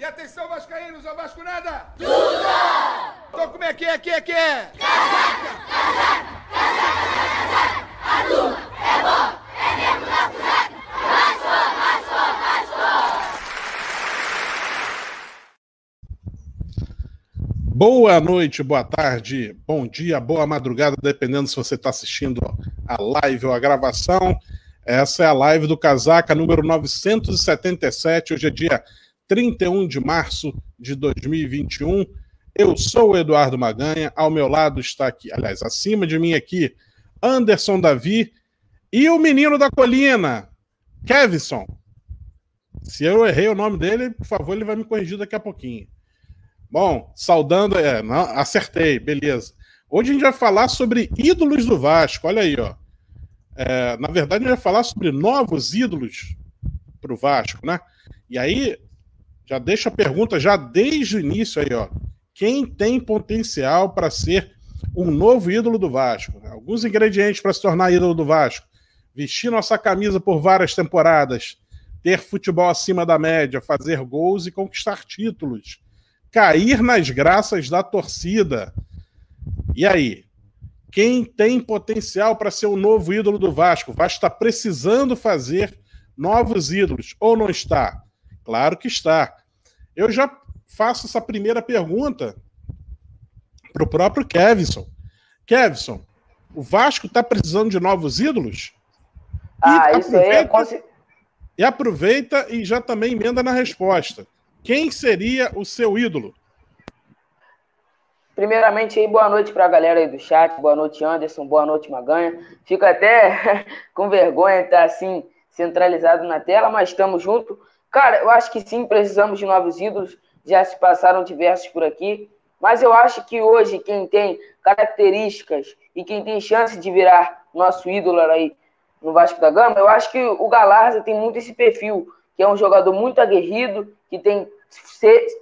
E atenção, Vascaínos, ao Vasco nada! Tudo! Então como é que é, que é, que é? Casaca, casaca, casaca, casaca, a turma é bom, é mesmo da casaca, Vasco, Vasco, Vasco! Boa noite, boa tarde, bom dia, boa madrugada, dependendo se você está assistindo a live ou a gravação. Essa é a live do Casaca número 977, hoje é dia 31 de março de 2021. Eu sou o Eduardo Maganha, ao meu lado está aqui, aliás, acima de mim aqui, Anderson Davi e o menino da colina, Kevson. Se eu errei o nome dele, por favor, ele vai me corrigir daqui a pouquinho. Bom, saudando, é, não, acertei, beleza. Hoje a gente vai falar sobre ídolos do Vasco, olha aí, ó. É, na verdade, a gente vai falar sobre novos ídolos para o Vasco, né? E aí, já deixa a pergunta já desde o início aí, ó. Quem tem potencial para ser um novo ídolo do Vasco? Alguns ingredientes para se tornar ídolo do Vasco: vestir nossa camisa por várias temporadas, ter futebol acima da média, fazer gols e conquistar títulos, cair nas graças da torcida. E aí? Quem tem potencial para ser o um novo ídolo do Vasco? O Vasco está precisando fazer novos ídolos, ou não está? Claro que está. Eu já faço essa primeira pergunta para o próprio Kevson. Kevson, o Vasco está precisando de novos ídolos? Ah, e isso aí é... E aproveita e já também emenda na resposta. Quem seria o seu ídolo? Primeiramente, aí, boa noite para a galera aí do chat. Boa noite, Anderson. Boa noite, Maganha. Fico até com vergonha de estar assim centralizado na tela, mas estamos juntos. Cara, eu acho que sim, precisamos de novos ídolos. Já se passaram diversos por aqui. Mas eu acho que hoje quem tem características e quem tem chance de virar nosso ídolo aí no Vasco da Gama, eu acho que o Galarza tem muito esse perfil, que é um jogador muito aguerrido, que tem,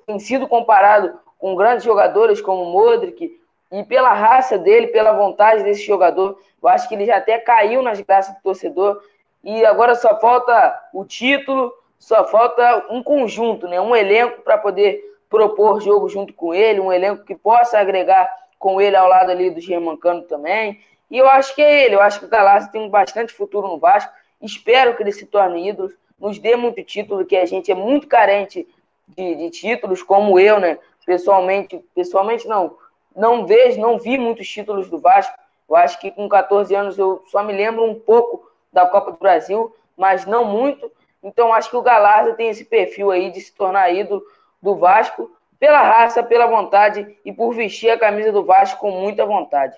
tem sido comparado com grandes jogadores como o Modric, e pela raça dele, pela vontade desse jogador, eu acho que ele já até caiu nas graças do torcedor, e agora só falta o título, só falta um conjunto, né? um elenco para poder propor jogo junto com ele, um elenco que possa agregar com ele ao lado ali do Germancano também. E eu acho que é ele, eu acho que o Galácio tem bastante futuro no Vasco. Espero que ele se torne ídolo, nos dê muito título, que a gente é muito carente de, de títulos, como eu, né? Pessoalmente, pessoalmente não, não vejo, não vi muitos títulos do Vasco. Eu acho que com 14 anos eu só me lembro um pouco da Copa do Brasil, mas não muito. Então acho que o Galarza tem esse perfil aí de se tornar ídolo do Vasco pela raça, pela vontade e por vestir a camisa do Vasco com muita vontade.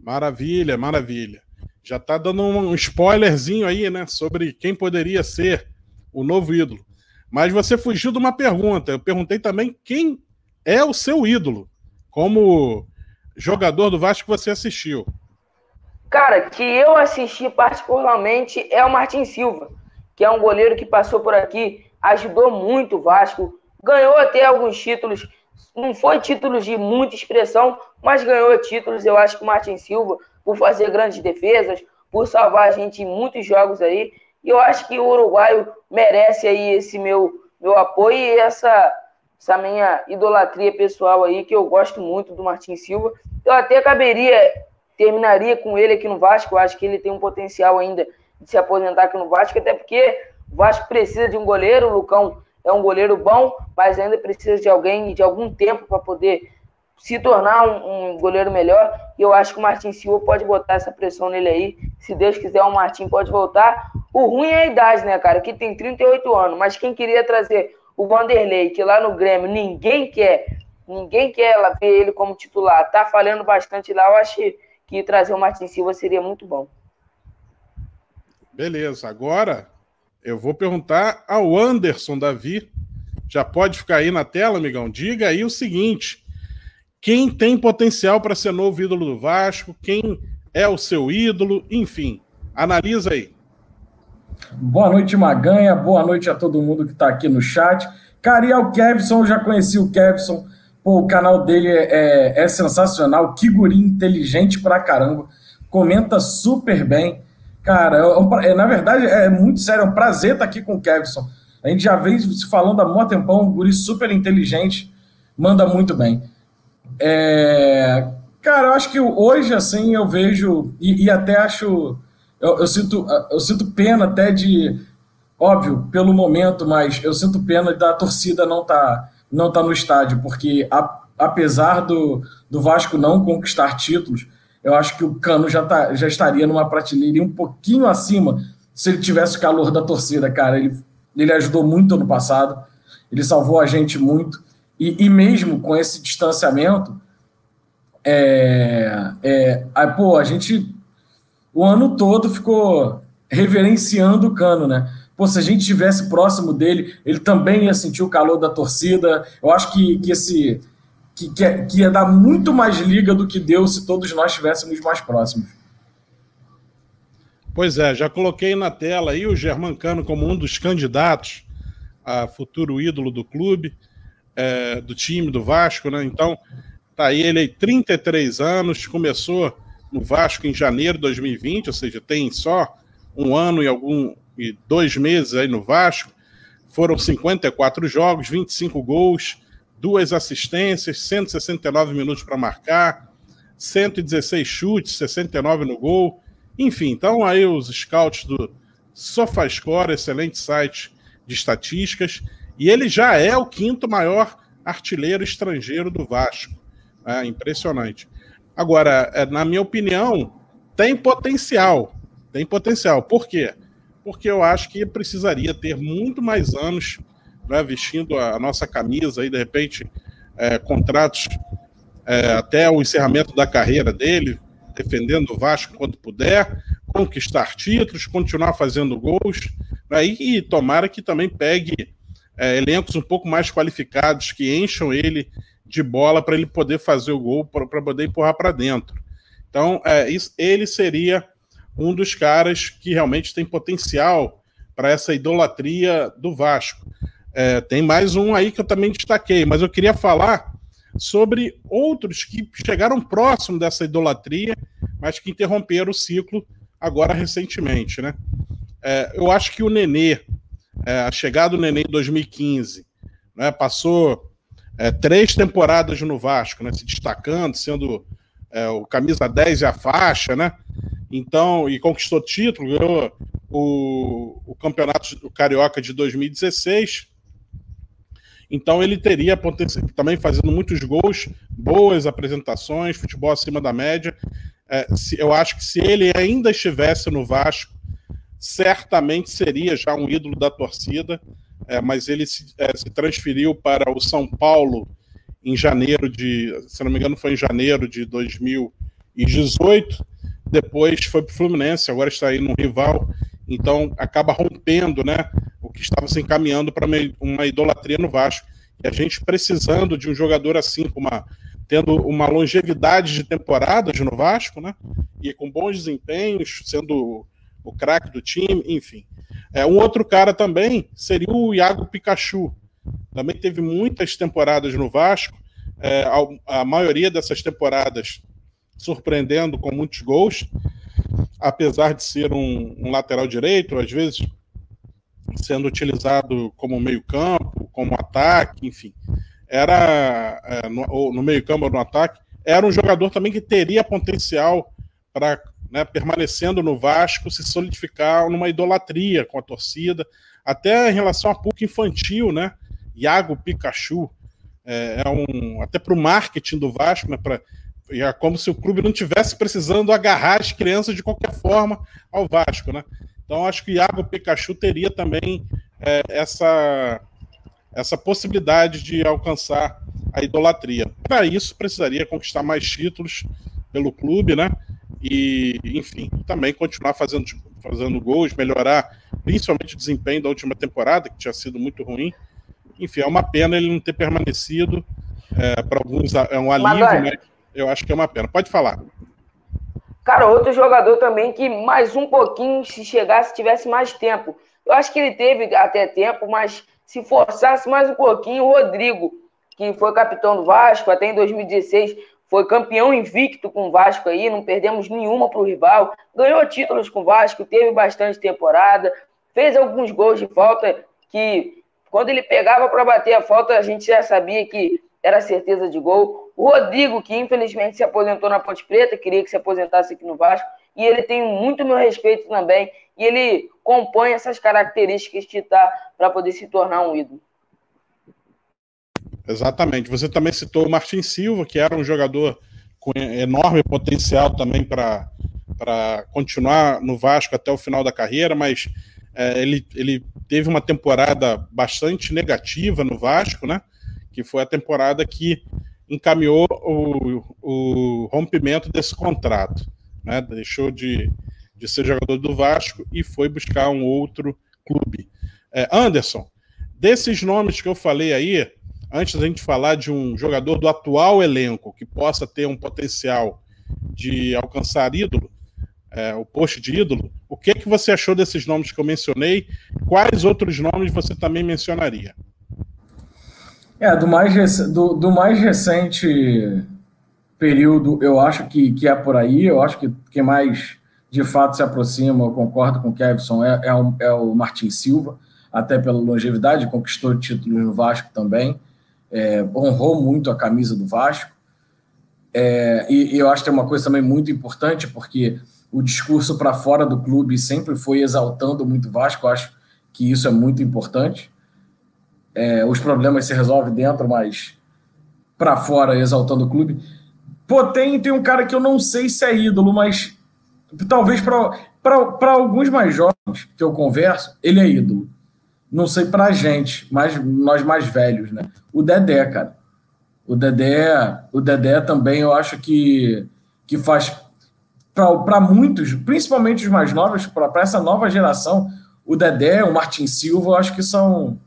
Maravilha, maravilha. Já tá dando um spoilerzinho aí, né, sobre quem poderia ser o novo ídolo. Mas você fugiu de uma pergunta. Eu perguntei também quem é o seu ídolo como jogador do Vasco que você assistiu. Cara, que eu assisti particularmente é o Martin Silva, que é um goleiro que passou por aqui, ajudou muito o Vasco, ganhou até alguns títulos, não foi títulos de muita expressão, mas ganhou títulos. Eu acho que o Martin Silva, por fazer grandes defesas, por salvar a gente em muitos jogos aí, e eu acho que o uruguaio merece aí esse meu, meu apoio e essa, essa minha idolatria pessoal aí, que eu gosto muito do Martin Silva. Eu até caberia terminaria com ele aqui no Vasco. Eu acho que ele tem um potencial ainda de se aposentar aqui no Vasco, até porque o Vasco precisa de um goleiro. O Lucão é um goleiro bom, mas ainda precisa de alguém de algum tempo para poder se tornar um, um, goleiro melhor. E eu acho que o Martin Silva pode botar essa pressão nele aí. Se Deus quiser, o Martin pode voltar. O ruim é a idade, né, cara? Que tem 38 anos, mas quem queria trazer o Vanderlei, que lá no Grêmio ninguém quer, ninguém quer ver ele como titular, tá falhando bastante lá, eu acho que que trazer o Martin Silva seria muito bom. Beleza, agora eu vou perguntar ao Anderson Davi. Já pode ficar aí na tela, amigão? Diga aí o seguinte: quem tem potencial para ser novo ídolo do Vasco? Quem é o seu ídolo? Enfim, analisa aí. Boa noite, Maganha. Boa noite a todo mundo que está aqui no chat. Cara, e ao Kevson, eu já conheci o Kevson Pô, o canal dele é, é, é sensacional, que guri inteligente pra caramba, comenta super bem. Cara, é, é, na verdade, é muito sério, é um prazer estar aqui com o Kevson. A gente já vem se falando há muito tempão, um guri super inteligente, manda muito bem. É, cara, eu acho que hoje, assim, eu vejo, e, e até acho, eu, eu, sinto, eu sinto pena até de, óbvio, pelo momento, mas eu sinto pena da torcida não tá, não tá no estádio, porque a, apesar do, do Vasco não conquistar títulos, eu acho que o Cano já, tá, já estaria numa prateleira um pouquinho acima se ele tivesse o calor da torcida, cara. Ele, ele ajudou muito ano passado, ele salvou a gente muito. E, e mesmo com esse distanciamento, é, é, aí, pô, a gente o ano todo ficou reverenciando o Cano, né? Pô, se a gente estivesse próximo dele, ele também ia sentir o calor da torcida. Eu acho que, que esse que, que, é, que ia dar muito mais liga do que deu se todos nós estivéssemos mais próximos. Pois é, já coloquei na tela aí o Germancano como um dos candidatos a futuro ídolo do clube, é, do time do Vasco, né? Então, tá aí ele aí, 33 anos, começou no Vasco em janeiro de 2020, ou seja, tem só um ano e algum e dois meses aí no Vasco. Foram 54 jogos, 25 gols, duas assistências, 169 minutos para marcar, 116 chutes, 69 no gol. Enfim, então aí os scouts do SofaScore, excelente site de estatísticas, e ele já é o quinto maior artilheiro estrangeiro do Vasco. É impressionante. Agora, é, na minha opinião, tem potencial. Tem potencial. Por quê? Porque eu acho que precisaria ter muito mais anos né, vestindo a nossa camisa aí, de repente, é, contratos é, até o encerramento da carreira dele, defendendo o Vasco quando puder, conquistar títulos, continuar fazendo gols, né, e, e tomara que também pegue é, elencos um pouco mais qualificados que encham ele de bola para ele poder fazer o gol, para poder empurrar para dentro. Então, é, isso, ele seria um dos caras que realmente tem potencial para essa idolatria do Vasco. É, tem mais um aí que eu também destaquei, mas eu queria falar sobre outros que chegaram próximo dessa idolatria, mas que interromperam o ciclo agora recentemente, né? É, eu acho que o Nenê, é, a chegada do Nenê em 2015, né, passou é, três temporadas no Vasco, né, se destacando, sendo é, o camisa 10 e a faixa, né? Então, e conquistou título, ganhou o, o campeonato o Carioca de 2016 então ele teria também fazendo muitos gols, boas apresentações, futebol acima da média. É, se, eu acho que se ele ainda estivesse no Vasco, certamente seria já um ídolo da torcida, é, mas ele se, é, se, transferiu para o São Paulo em janeiro de, se não me engano, foi em janeiro de 2018. Depois foi para o Fluminense, agora está aí no rival, então acaba rompendo, né? o que estava se encaminhando para uma idolatria no Vasco. E a gente precisando de um jogador assim, com uma, tendo uma longevidade de temporadas no Vasco, né? E com bons desempenhos, sendo o craque do time, enfim. É, um outro cara também seria o Iago Pikachu. Também teve muitas temporadas no Vasco, é, a, a maioria dessas temporadas surpreendendo com muitos gols, apesar de ser um, um lateral direito, às vezes sendo utilizado como meio-campo, como ataque, enfim. Era é, no, no meio-campo ou no ataque, era um jogador também que teria potencial para, né, permanecendo no Vasco, se solidificar numa idolatria com a torcida, até em relação a PUC infantil, né? Iago Pikachu. É, é um, até para o marketing do Vasco, né, pra, é como se o clube não tivesse precisando agarrar as crianças de qualquer forma ao Vasco, né? Então, acho que Iago Pikachu teria também é, essa, essa possibilidade de alcançar a idolatria. Para isso, precisaria conquistar mais títulos pelo clube, né? E, enfim, também continuar fazendo, fazendo gols, melhorar principalmente o desempenho da última temporada, que tinha sido muito ruim. Enfim, é uma pena ele não ter permanecido. É, para alguns é um alívio, mas eu acho que é uma pena. Pode falar. Cara, outro jogador também que mais um pouquinho, se chegasse, tivesse mais tempo. Eu acho que ele teve até tempo, mas se forçasse mais um pouquinho, o Rodrigo, que foi capitão do Vasco até em 2016, foi campeão invicto com o Vasco aí, não perdemos nenhuma para o rival, ganhou títulos com o Vasco, teve bastante temporada, fez alguns gols de falta que Quando ele pegava para bater a falta, a gente já sabia que era certeza de gol. O Rodrigo, que infelizmente se aposentou na Ponte Preta, queria que se aposentasse aqui no Vasco, e ele tem muito meu respeito também, e ele compõe essas características de estar para poder se tornar um ídolo. Exatamente. Você também citou o Martin Silva, que era um jogador com enorme potencial também para continuar no Vasco até o final da carreira, mas é, ele, ele teve uma temporada bastante negativa no Vasco, né? Que foi a temporada que encaminhou o, o rompimento desse contrato. Né? Deixou de, de ser jogador do Vasco e foi buscar um outro clube. É, Anderson, desses nomes que eu falei aí, antes da gente falar de um jogador do atual elenco que possa ter um potencial de alcançar ídolo, é, o posto de ídolo, o que, que você achou desses nomes que eu mencionei? Quais outros nomes você também mencionaria? É, do mais, do, do mais recente período, eu acho que, que é por aí. Eu acho que quem mais de fato se aproxima, eu concordo com o Kevson, é, é, o, é o Martin Silva, até pela longevidade, conquistou títulos no Vasco também é, honrou muito a camisa do Vasco. É, e, e, eu acho que tem uma coisa também muito importante, porque o discurso para fora do clube sempre foi exaltando muito o Vasco. Acho que isso é muito importante. É, os problemas se resolvem dentro, mas para fora exaltando o clube. Pô, tem, tem um cara que eu não sei se é ídolo, mas talvez para alguns mais jovens que eu converso, ele é ídolo não sei pra gente, mas nós mais velhos, né? O Dedé, cara. O Dedé, o Dedé também eu acho que, que faz para muitos, principalmente os mais novos, para essa nova geração, o Dedé, o Martin Silva, eu acho que são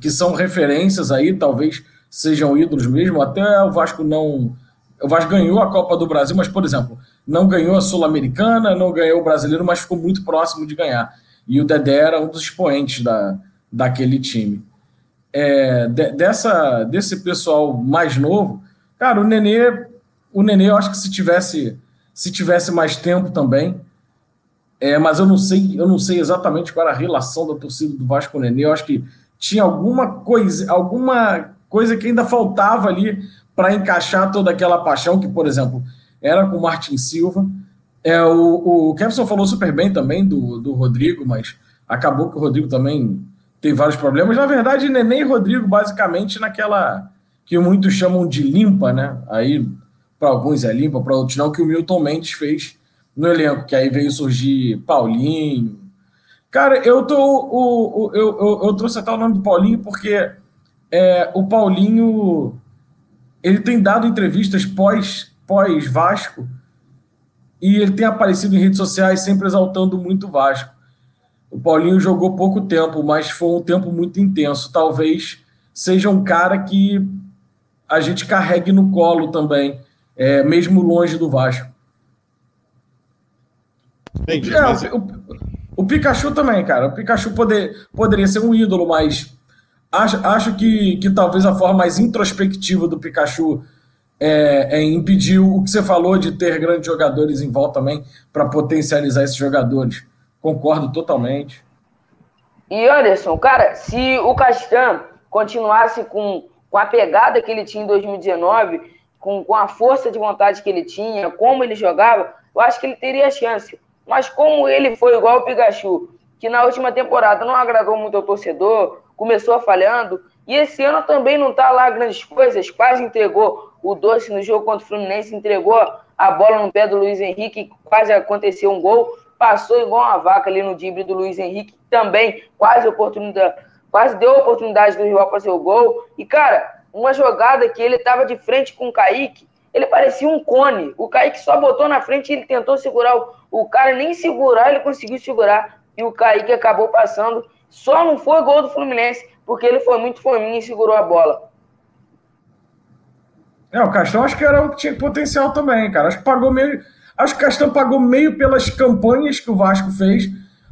que são referências aí, talvez sejam ídolos mesmo. Até o Vasco não. O Vasco ganhou a Copa do Brasil, mas, por exemplo, não ganhou a Sul-Americana, não ganhou o brasileiro, mas ficou muito próximo de ganhar e o Dedé era um dos expoentes da, daquele time. É, de, dessa, desse pessoal mais novo, cara, o Nenê, o Nenê, eu acho que se tivesse, se tivesse mais tempo também, é, mas eu não sei, eu não sei exatamente qual era a relação da torcida do Vasco Nenê. Eu acho que tinha alguma coisa, alguma coisa que ainda faltava ali para encaixar toda aquela paixão que, por exemplo, era com o Martin Silva. É, o, o Kevson falou super bem também do, do Rodrigo, mas acabou que o Rodrigo também tem vários problemas. Na verdade, Neném e Rodrigo, basicamente, naquela que muitos chamam de limpa, né? Aí, para alguns é limpa, para outros não, que o Milton Mendes fez no elenco, que aí veio surgir Paulinho. Cara, eu tô. O, o, eu, eu, eu trouxe até o nome do Paulinho porque é, o Paulinho ele tem dado entrevistas pós, pós Vasco e ele tem aparecido em redes sociais sempre exaltando muito o Vasco. O Paulinho jogou pouco tempo, mas foi um tempo muito intenso. Talvez seja um cara que a gente carregue no colo também, é, mesmo longe do Vasco. Entendi, é, mas... o, o, o, Pikachu também, cara. O Pikachu poder, poderia ser um ídolo, mas acho, acho que, que talvez a forma mais introspectiva do Pikachu é, é, impedir o que você falou de ter grandes jogadores em volta também para potencializar esses jogadores. Concordo totalmente. E Anderson, cara, se o Castan continuasse com, com a pegada que ele tinha em 2019, com, com a força de vontade que ele tinha, como ele jogava, eu acho que ele teria chance. Mas como ele foi igual o Pikachu, que na última temporada não agradou muito ao torcedor, começou falhando, e esse ano também não está lá grandes coisas, quase entregou o Doce no jogo contra o Fluminense, entregou a bola no pé do Luiz Henrique, quase aconteceu um gol, passou igual uma vaca ali no dibre do Luiz Henrique, também quase oportunidade, quase deu oportunidade do rival para seu gol. E, cara, uma jogada que ele estava de frente com o Kaique, ele parecia um cone. O Kaique só botou na frente e ele tentou segurar. O, o cara nem segurar, ele conseguiu segurar. E o Kaique acabou passando. Só não foi gol do Fluminense porque ele foi muito fominho e segurou a bola. É, o Castão acho que era um que tinha potencial também, cara. Acho que pagou meio. Acho que o Castão pagou meio pelas campanhas que o Vasco fez,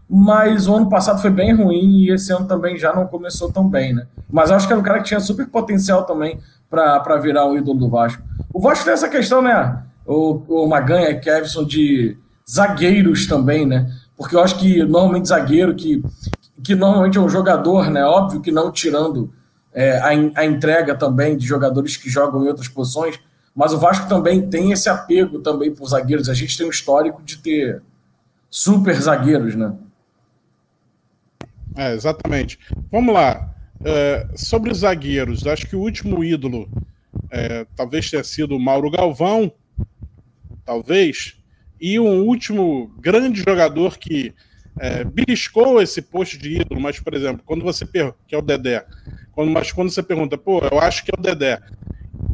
mas o ano passado foi bem ruim e esse ano também já não começou tão bem, né? Mas acho que era um cara que tinha super potencial também para virar o ídolo do Vasco. O Vasco tem essa questão, né? O, o Maganha, Kevson, de zagueiros também, né? Porque eu acho que normalmente zagueiro que que normalmente é um jogador, né? Óbvio que não tirando é, a, a entrega também de jogadores que jogam em outras posições, mas o Vasco também tem esse apego também por zagueiros. A gente tem um histórico de ter super zagueiros, né? É, exatamente. Vamos lá. É, sobre os zagueiros, acho que o último ídolo é, talvez tenha sido o Mauro Galvão, talvez, e um último grande jogador que é, beliscou esse posto de ídolo, mas, por exemplo, quando você pergunta, que é o Dedé, quando, mas quando você pergunta, pô, eu acho que é o Dedé.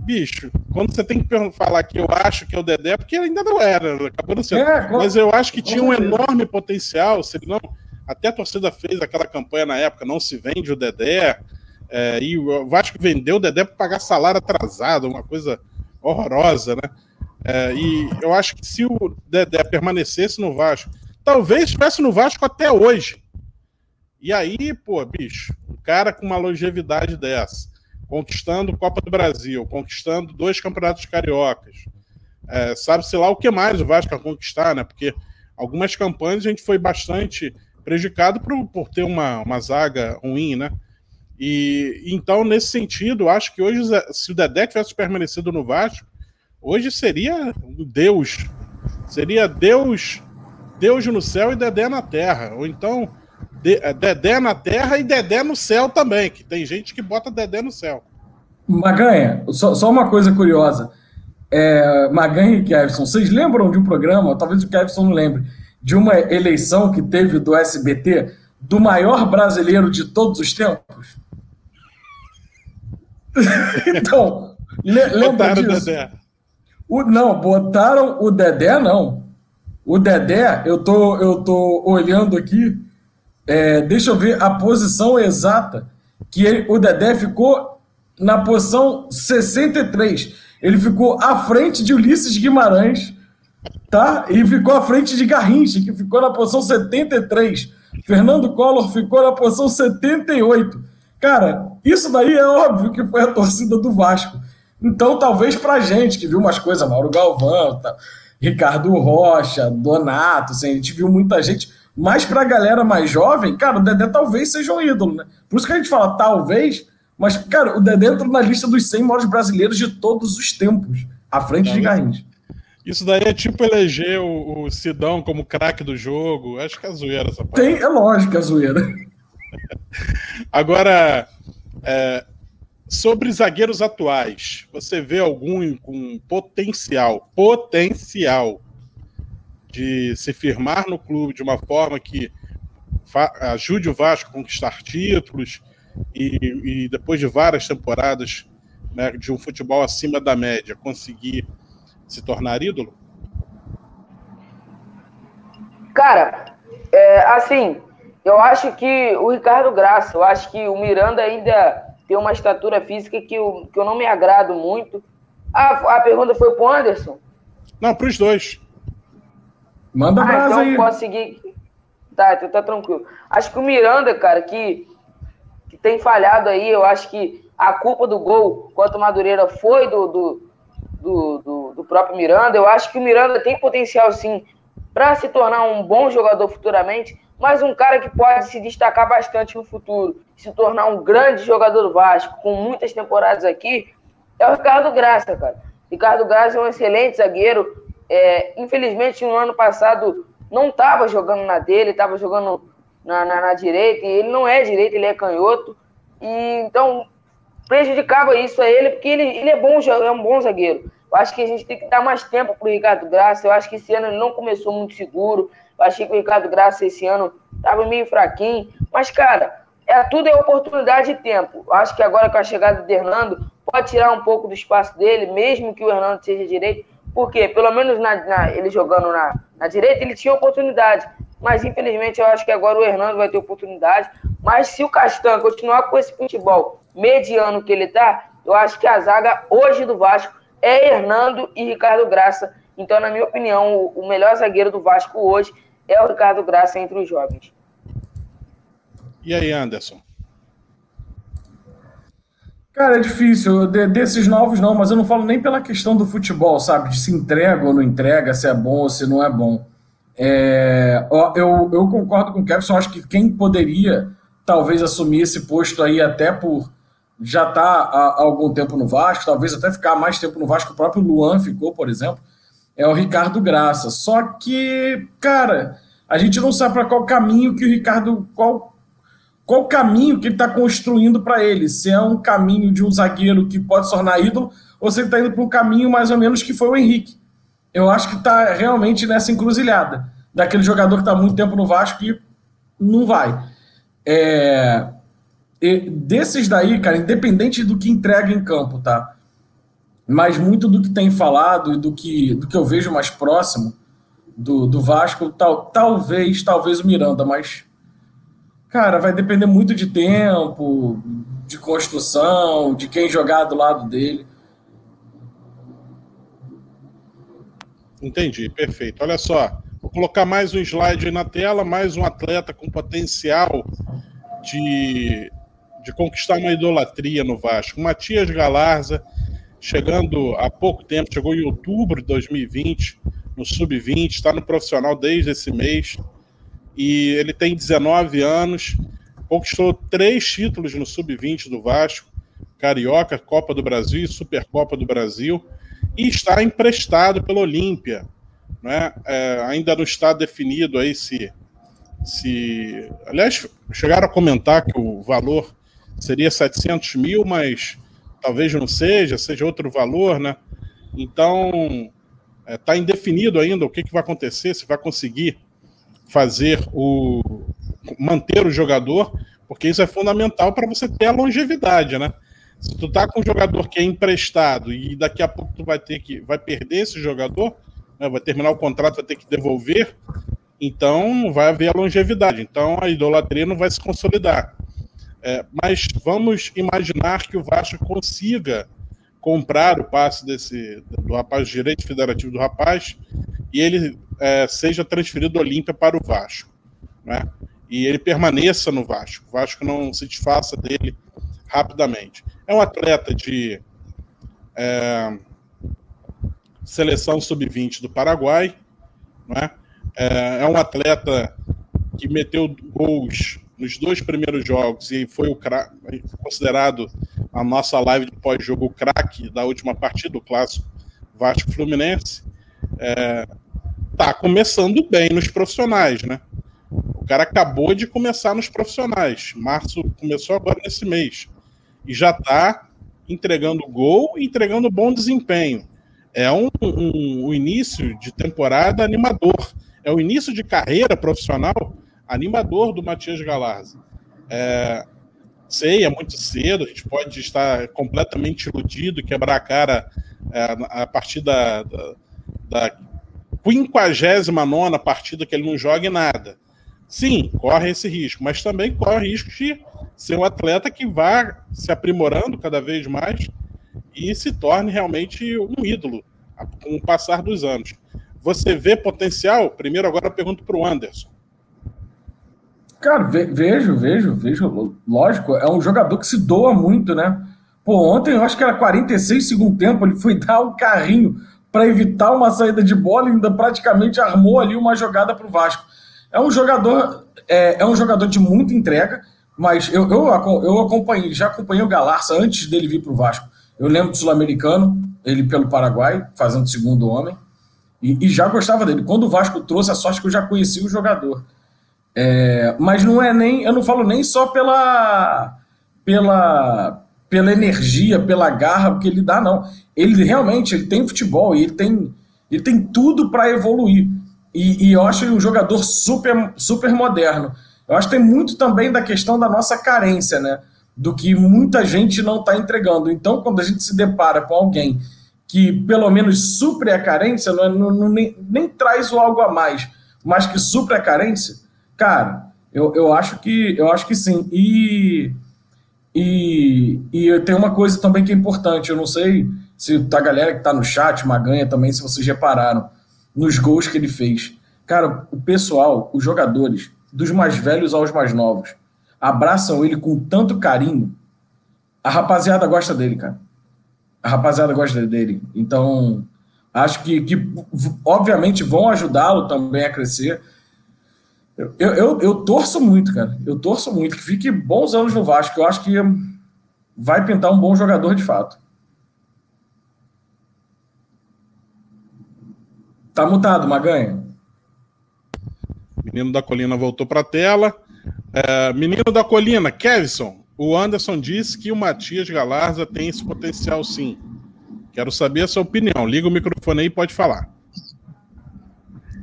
Bicho, quando você tem que falar que eu acho que é o Dedé, porque ainda não era, acabou não sendo. É, mas eu acho que tinha um enorme potencial, se não. Até a torcida fez aquela campanha na época, não se vende o Dedé. É, e o Vasco vendeu o Dedé para pagar salário atrasado, uma coisa horrorosa, né? É, e eu acho que se o Dedé permanecesse no Vasco, talvez estivesse no Vasco até hoje. E aí, pô, bicho, um cara com uma longevidade dessa, conquistando Copa do Brasil, conquistando dois campeonatos cariocas, é, sabe-se lá o que mais o Vasco vai conquistar, né? Porque algumas campanhas a gente foi bastante prejudicado por, por ter uma, uma zaga ruim, né? E então, nesse sentido, acho que hoje, se o Dedé tivesse permanecido no Vasco, hoje seria Deus. Seria Deus Deus no céu e Dedé na terra. Ou então, é, Dedé na terra e Dedé no céu também, que tem gente que bota Dedé no céu. Maganha, só, só uma coisa curiosa. É, Maganha e Kevson, vocês lembram de um programa, talvez o Kevson não lembre, de uma eleição que teve do SBT do maior brasileiro de todos os tempos? então, le, lembra disso? Dedé. O, não, botaram o Dedé, não. O Dedé, eu tô, eu tô olhando aqui, é, deixa eu ver a posição exata, que ele, o Dedé ficou na posição 63. Ele ficou à frente de Ulisses Guimarães, tá? E ficou à frente de Garrincha, que ficou na posição 73. Fernando Collor ficou na posição 78. Cara, isso daí é óbvio que foi a torcida do Vasco. Então, talvez pra gente que viu umas coisas, Mauro Galvão, tá, Ricardo Rocha, Donato, assim, a gente viu muita gente. Mas pra galera mais jovem, cara, o Dedé talvez seja um ídolo, né? Por isso que a gente fala talvez, mas, cara, o Dedé entra na lista dos 100 maiores brasileiros de todos os tempos, à frente de Garrincha. Isso daí é tipo eleger o, o Sidão como craque do jogo. Acho que é zoeira essa parte. Tem, é lógico, é zoeira. Agora, é, Sobre zagueiros atuais, você vê algum com potencial, potencial de se firmar no clube de uma forma que ajude o Vasco a conquistar títulos e, e depois de várias temporadas né, de um futebol acima da média, conseguir se tornar ídolo? Cara, é, assim, eu acho que o Ricardo Graça, eu acho que o Miranda ainda tem uma estatura física que eu, que eu não me agrado muito. A, a pergunta foi pro Anderson? Não, pros dois. Manda ah, então aí. posso seguir. Tá, então tá tranquilo. Acho que o Miranda, cara, que, que tem falhado aí, eu acho que a culpa do gol quanto o Madureira foi do, do, do próprio Miranda. Eu acho que o Miranda tem potencial, sim, para se tornar um bom jogador futuramente mas um cara que pode se destacar bastante no futuro, se tornar um grande jogador do Vasco, com muitas temporadas aqui, é o Ricardo Graça, cara. Ricardo Graça é um excelente zagueiro. É, infelizmente, no ano passado, não estava jogando na dele, estava jogando na, na, na, direita, e ele não é direito, ele é canhoto. E então prejudicava isso a ele, porque ele, ele é bom, é um bom zagueiro. Eu acho que a gente tem que dar mais tempo para o Ricardo Graça. Eu acho que esse ano ele não começou muito seguro. Eu achei que o Ricardo Graça esse ano estava meio fraquinho. Mas, cara, é, tudo é oportunidade e tempo. Eu acho que agora com a chegada do Hernando, pode tirar um pouco do espaço dele, mesmo que o Hernando seja direito. Porque, pelo menos na, na, ele jogando na, na direita, ele tinha oportunidade. Mas, infelizmente, eu acho que agora o Hernando vai ter oportunidade. Mas se o Castan continuar com esse futebol mediano que ele está, eu acho que a zaga hoje do Vasco é Hernando e Ricardo Graça. Então, na minha opinião, o melhor zagueiro do Vasco hoje é o Ricardo Graça entre os jovens. E aí, Anderson? Cara, é difícil. De, desses novos, não, mas eu não falo nem pela questão do futebol, sabe? De se entrega ou não entrega, se é bom ou se não é bom. É, eu, eu concordo com o Kevin, acho que quem poderia talvez assumir esse posto aí até por já estar tá há, algum tempo no Vasco, talvez até ficar mais tempo no Vasco, o próprio Luan ficou, por exemplo, é o Ricardo Graça. Só que, cara, a gente não sabe para qual caminho que o Ricardo. Qual, qual caminho que ele está construindo para ele. Se é um caminho de um zagueiro que pode se tornar ídolo, ou se ele está indo para um caminho mais ou menos que foi o Henrique. Eu acho que está realmente nessa encruzilhada. Daquele jogador que está muito tempo no Vasco e não vai. É, desses daí, cara, independente do que entrega em campo, tá? Mas muito do que tem falado e do que, do que eu vejo mais próximo do, do Vasco, tal, talvez, talvez o Miranda, mas, cara, vai depender muito de tempo, de construção, de quem jogar do lado dele. Entendi, perfeito. Olha só, vou colocar mais um slide aí na tela, mais um atleta com potencial de de conquistar uma idolatria no Vasco. Matias Galarza, chegando há pouco tempo, chegou em outubro de 2020, no Sub-20, está no profissional desde esse mês, e ele tem 19 anos, conquistou três títulos no Sub-20 do Vasco, Carioca, Copa do Brasil e Supercopa do Brasil, e está emprestado pelo Olímpia. Né? É, ainda não está definido aí se, se. Aliás, chegaram a comentar que o valor seria 700 mil, mas talvez não seja, seja outro valor, né? Então, está é, tá indefinido ainda o que, que vai acontecer, se vai conseguir fazer o. manter o jogador, porque isso é fundamental para você ter a longevidade, né? Se tu tá com um jogador que é emprestado e daqui a pouco tu vai ter que vai perder esse jogador, né, vai terminar o contrato, vai ter que devolver, então vai haver a longevidade. Então a idolatria não vai se consolidar. É, mas vamos imaginar que o Vasco consiga comprar o passe desse do rapaz, direito federativo do rapaz, e ele é, seja transferido do Olímpia para o Vasco. Né? E ele permaneça no Vasco. O Vasco não se desfaça dele rapidamente. É um atleta de é, seleção sub-20 do Paraguai. Né? É, é um atleta que meteu gols nos dois primeiros jogos e foi o considerado a nossa live de pós-jogo craque da última partida do clássico Vasco Fluminense, é, tá começando bem nos profissionais, né? O cara acabou de começar nos profissionais. Março começou agora nesse mês. E já tá entregando gol e entregando bom desempenho. É um, um, um início de temporada animador. É o início de carreira profissional animador do Matias Galarza. É, sei, é muito cedo, a gente pode estar completamente iludido, quebrar a cara é, a partir da, da, da 59 partida que ele não joga nada. Sim, corre esse risco, mas também corre o risco de ser um atleta que vá se aprimorando cada vez mais e se torne realmente um ídolo com o passar dos anos. Você vê potencial? Primeiro, agora eu pergunto para o Anderson. Cara, vejo, vejo, vejo. Lógico, é um jogador que se doa muito, né? Pô, ontem eu acho que era 46 segundo tempo, ele foi dar um carrinho para evitar uma saída de bola e ainda praticamente armou ali uma jogada para o Vasco. É um jogador, é, é, um jogador de muita entrega, mas eu, eu, eu acompanhei, já acompanhei o Galarça antes dele vir para o Vasco. Eu lembro do Sul-Americano, ele pelo Paraguai, fazendo segundo homem, e, e já gostava dele. Quando o Vasco trouxe a sorte que eu já conhecia o jogador. É, mas não é nem, eu não falo nem só pela, pela, pela energia, pela garra que ele dá, não. Ele realmente ele tem futebol e ele tem, ele tem tudo para evoluir. E, e, eu acho ele um jogador super, super moderno. Eu acho que tem muito também da questão da nossa carência, né? Do que muita gente não está entregando. Então, quando a gente se depara com alguém que pelo menos supre a carência, não, é, não, não nem, nem traz o algo a mais, mas que supre a carência, Cara, eu, eu acho que eu acho que sim. E, e, e tem uma coisa também que é importante, eu não sei se a galera que está no chat, Maganha também, se vocês repararam, nos gols que ele fez. Cara, o pessoal, os jogadores, dos mais velhos aos mais novos, abraçam ele com tanto carinho. A rapaziada gosta dele, cara. A rapaziada gosta dele. Então, acho que, que obviamente vão ajudá-lo também a crescer. Eu, eu, eu, torço muito, cara. Eu torço muito que fique bons anos no Vasco. Eu acho que vai pintar um bom jogador de fato. Tá mutado, Maganha. Menino da Colina voltou para a tela. É, menino da Colina, Kevson, o Anderson disse que o Matias Galarza tem esse potencial sim. Quero saber a sua opinião. Liga o microfone aí e pode falar.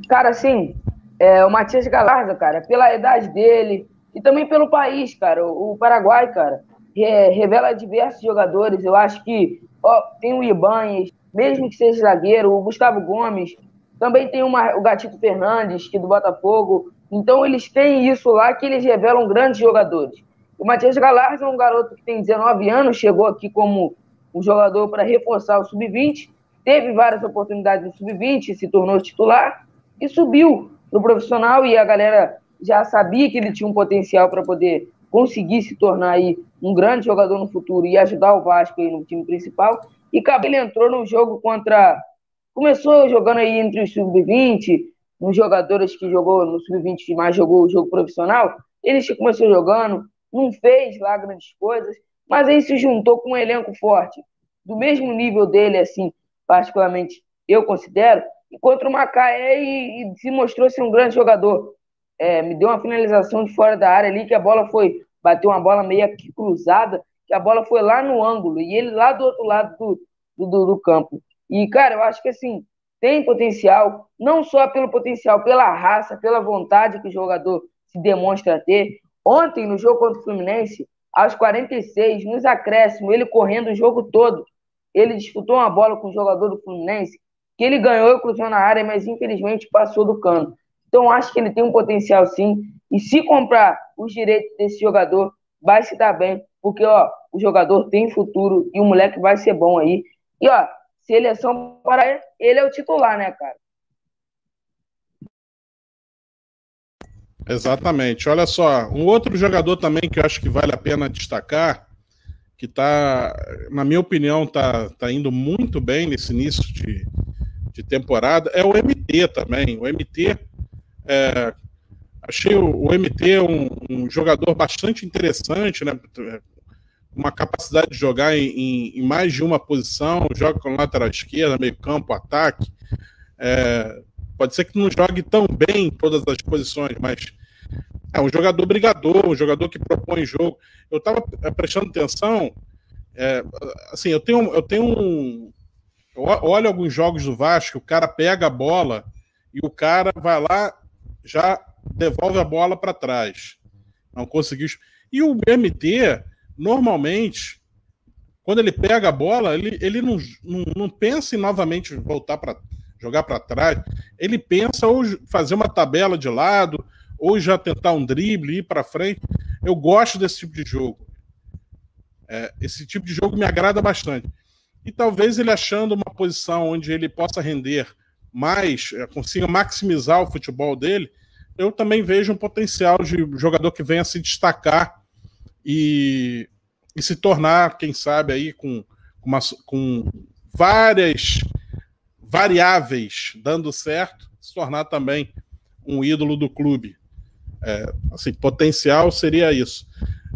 Cara, sim, é, o Matias Galarza, cara, pela idade dele e também pelo país, cara, o, Paraguai, cara, re, revela diversos jogadores. Eu acho que ó, tem o Ibanez, mesmo que seja zagueiro, o Gustavo Gomes, também tem uma, o Gatito Fernandes, que é do Botafogo. Então eles têm isso lá que eles revelam grandes jogadores. O Matias Galarza é um garoto que tem 19 anos, chegou aqui como um jogador para reforçar o sub-20, teve várias oportunidades no sub-20, se tornou titular e subiu no profissional e a galera já sabia que ele tinha um potencial para poder conseguir se tornar aí um grande jogador no futuro e ajudar o Vasco aí no time principal. E Cabelo entrou no jogo contra. Começou jogando aí entre os sub-20, uns jogadores que jogou no sub-20 que mais jogou o jogo profissional. Ele começou jogando, não fez lá grandes coisas, mas aí se juntou com um elenco forte, do mesmo nível dele, assim, particularmente eu considero, contra o Macaé e, e se mostrou ser um grande jogador. É, me deu uma finalização de fora da área ali, que a bola foi, bateu uma bola meio que cruzada, que a bola foi lá no ângulo, e ele lá do outro lado do, do, do campo. E, cara, eu acho que assim, tem potencial, não só pelo potencial, pela raça, pela vontade que o jogador se demonstra ter. Ontem, no jogo contra o Fluminense, aos 46, nos acréscimos, ele correndo o jogo todo, ele disputou uma bola com o jogador do Fluminense que ele ganhou e cruzou na área, mas infelizmente passou do cano. Então acho que ele tem um potencial sim. E se comprar os direitos desse jogador, vai se dar bem, porque ó, o jogador tem futuro e o moleque vai ser bom aí. E ó, se ele só para ele, ele é o titular, né, cara? Exatamente. Olha só, um outro jogador também que eu acho que vale a pena destacar, que tá, na minha opinião, tá, tá indo muito bem nesse início de, de temporada é o MT também. O MT, é, achei o, o MT um, um, jogador bastante interessante, né? Uma capacidade de jogar em, em, mais de uma posição, joga com lateral esquerda, meio campo, ataque. É, pode ser que não jogue tão bem em todas as posições, mas é um jogador brigador, um jogador que propõe jogo. Eu estava prestando atenção, é, assim, eu tenho, eu tenho um, Olha alguns jogos do Vasco, o cara pega a bola e o cara vai lá, já devolve a bola para trás. Não conseguiu. E o MT, normalmente, quando ele pega a bola, ele, ele não, não, não pensa em novamente voltar para jogar para trás. Ele pensa ou fazer uma tabela de lado, ou já tentar um drible, ir para frente. Eu gosto desse tipo de jogo. É, esse tipo de jogo me agrada bastante e talvez ele achando uma posição onde ele possa render mais, eh, consiga maximizar o futebol dele, eu também vejo um potencial de jogador que venha se destacar e, e se tornar, quem sabe, aí com, uma, com várias variáveis dando certo, se tornar também um ídolo do clube. É, assim, potencial seria isso.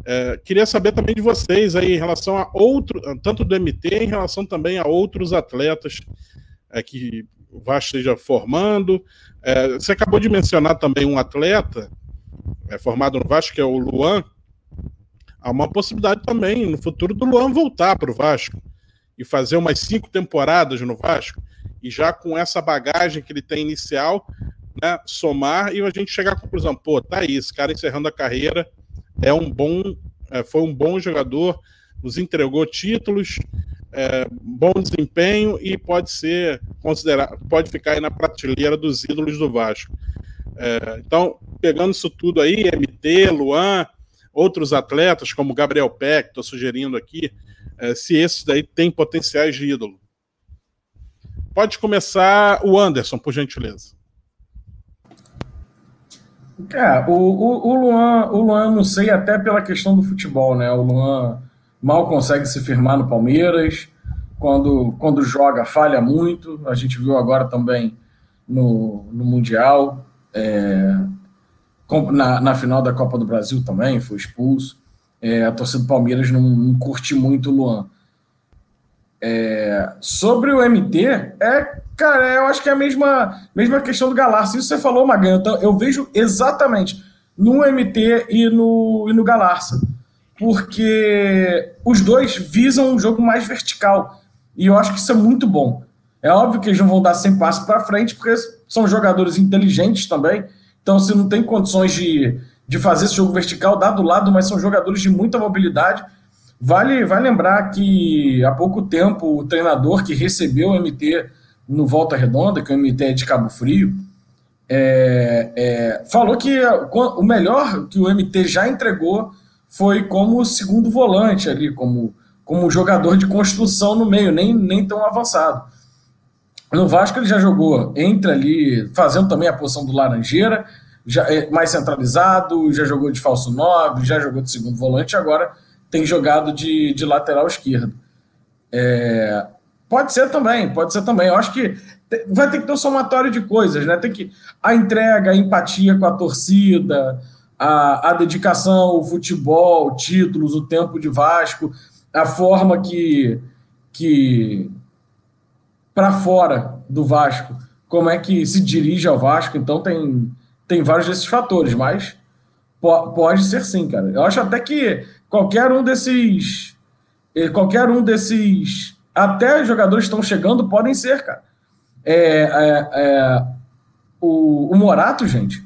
É, queria saber também de vocês aí em relação a outro, tanto do MT, em relação também a outros atletas é, que o Vasco esteja formando. É, você acabou de mencionar também um atleta é, formado no Vasco, que é o Luan. Há uma possibilidade também no futuro do Luan voltar para o Vasco e fazer umas cinco temporadas no Vasco e já com essa bagagem que ele tem inicial, né, somar e a gente chegar à conclusão, pô, tá aí, esse cara encerrando a carreira é um bom, é, foi um bom jogador, nos entregou títulos, é, bom desempenho e pode ser considerado, pode ficar aí na prateleira dos ídolos do Vasco. É, então, pegando isso tudo aí, MT, Luan, outros atletas como Gabriel Peck, estou sugerindo aqui, é, se esses daí têm potenciais de ídolo. Pode começar o Anderson, por gentileza. É, o, o, o, Luan, o Luan, não sei, até pela questão do futebol, né? O Luan mal consegue se firmar no Palmeiras, quando, quando joga falha muito, a gente viu agora também no, no Mundial. É, na, na final da Copa do Brasil também, foi expulso. É, a torcida do Palmeiras não, não curte muito o Luan. É, sobre o MT, é, cara, eu acho que é a mesma, mesma questão do Galarça. Isso você falou, Maganha, então, eu vejo exatamente no MT e no, e no Galarça. Porque os dois visam um jogo mais vertical. E eu acho que isso é muito bom. É óbvio que eles não vão dar 100 passos para frente, porque são jogadores inteligentes também. Então, se não tem condições de, de fazer esse jogo vertical, dá do lado, mas são jogadores de muita mobilidade Vale, vale lembrar que há pouco tempo o treinador que recebeu o MT no Volta Redonda, que o MT é de Cabo Frio, é, é, falou que o melhor que o MT já entregou foi como segundo volante ali, como, como jogador de construção no meio, nem, nem tão avançado. No Vasco ele já jogou entre ali, fazendo também a posição do Laranjeira, já, é, mais centralizado, já jogou de falso 9, já jogou de segundo volante, agora tem jogado de, de lateral esquerdo. É, pode ser também, pode ser também. Eu acho que vai ter que ter um somatório de coisas, né? Tem que a entrega, a empatia com a torcida, a, a dedicação, o futebol, títulos, o tempo de Vasco, a forma que que para fora do Vasco, como é que se dirige ao Vasco. Então tem tem vários desses fatores, mas pode ser sim, cara. Eu acho até que qualquer um desses. Eh, qualquer um desses. Até jogadores que estão chegando podem ser, cara. É, é, é, o, o Morato, gente.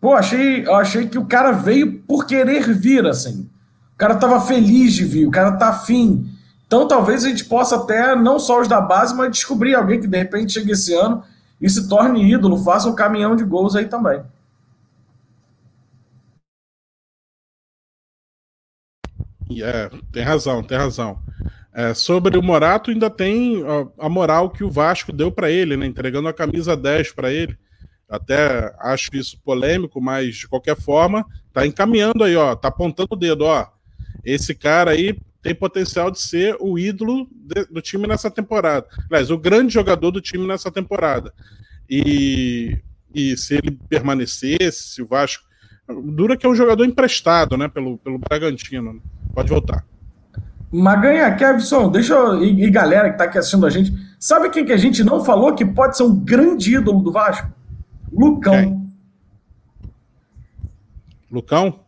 Pô, achei, eu achei que o cara veio por querer vir, assim. O cara tava feliz de vir, o cara tá afim. Então talvez a gente possa até, não só os da base, mas descobrir alguém que de repente chegue esse ano e se torne ídolo, faça um caminhão de gols aí também. É, tem razão, tem razão. É, sobre o Morato, ainda tem a, moral que o Vasco deu para ele, né? Entregando a camisa 10 para ele. Até acho isso polêmico, mas de qualquer forma, tá encaminhando aí, ó. Tá apontando o dedo, ó. Esse cara aí tem potencial de ser o ídolo de, do time nessa temporada. Aliás, o grande jogador do time nessa temporada. E, e se ele permanecesse, se o Vasco. Dura que é um jogador emprestado, né? Pelo, pelo Bragantino. Né? Pode voltar. Maganha, Kevson, deixa eu. E, e galera que está aqui assistindo a gente, sabe quem que a gente não falou que pode ser um grande ídolo do Vasco? Lucão. Quem? Lucão?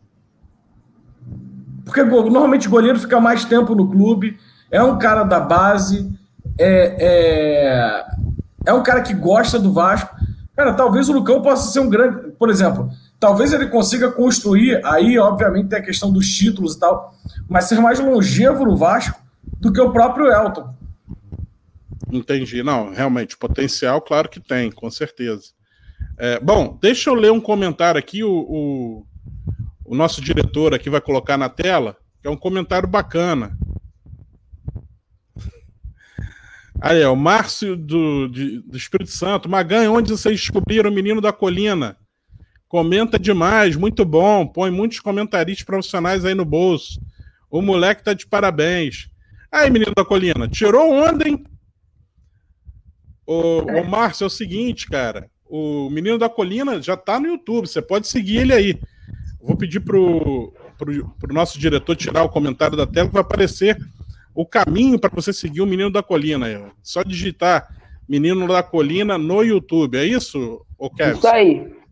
Porque normalmente o goleiro fica mais tempo no clube, é um cara da base, é, é, é um cara que gosta do Vasco. Cara, talvez o Lucão possa ser um grande. Por exemplo, Talvez ele consiga construir, aí, obviamente, tem a questão dos títulos e tal, mas ser mais longevo no Vasco do que o próprio Elton. Entendi. Não, realmente, potencial, claro que tem, com certeza. É, bom, deixa eu ler um comentário aqui, o, o, o, nosso diretor aqui vai colocar na tela, que é um comentário bacana. Aí, é o Márcio do, de, do Espírito Santo. Maganha, onde vocês descobriram o menino da colina? Comenta demais, muito bom. Põe muitos comentaristas profissionais aí no bolso. O moleque tá de parabéns. Aí, menino da colina, tirou onda, hein? O, o Márcio, é o seguinte, cara. O menino da colina já tá no YouTube. Você pode seguir ele aí. Vou pedir pro, pro, pro nosso diretor tirar o comentário da tela que vai aparecer o caminho para você seguir o menino da colina. Aí. Só digitar menino da colina no YouTube. É isso, o Kevin? Isso aí.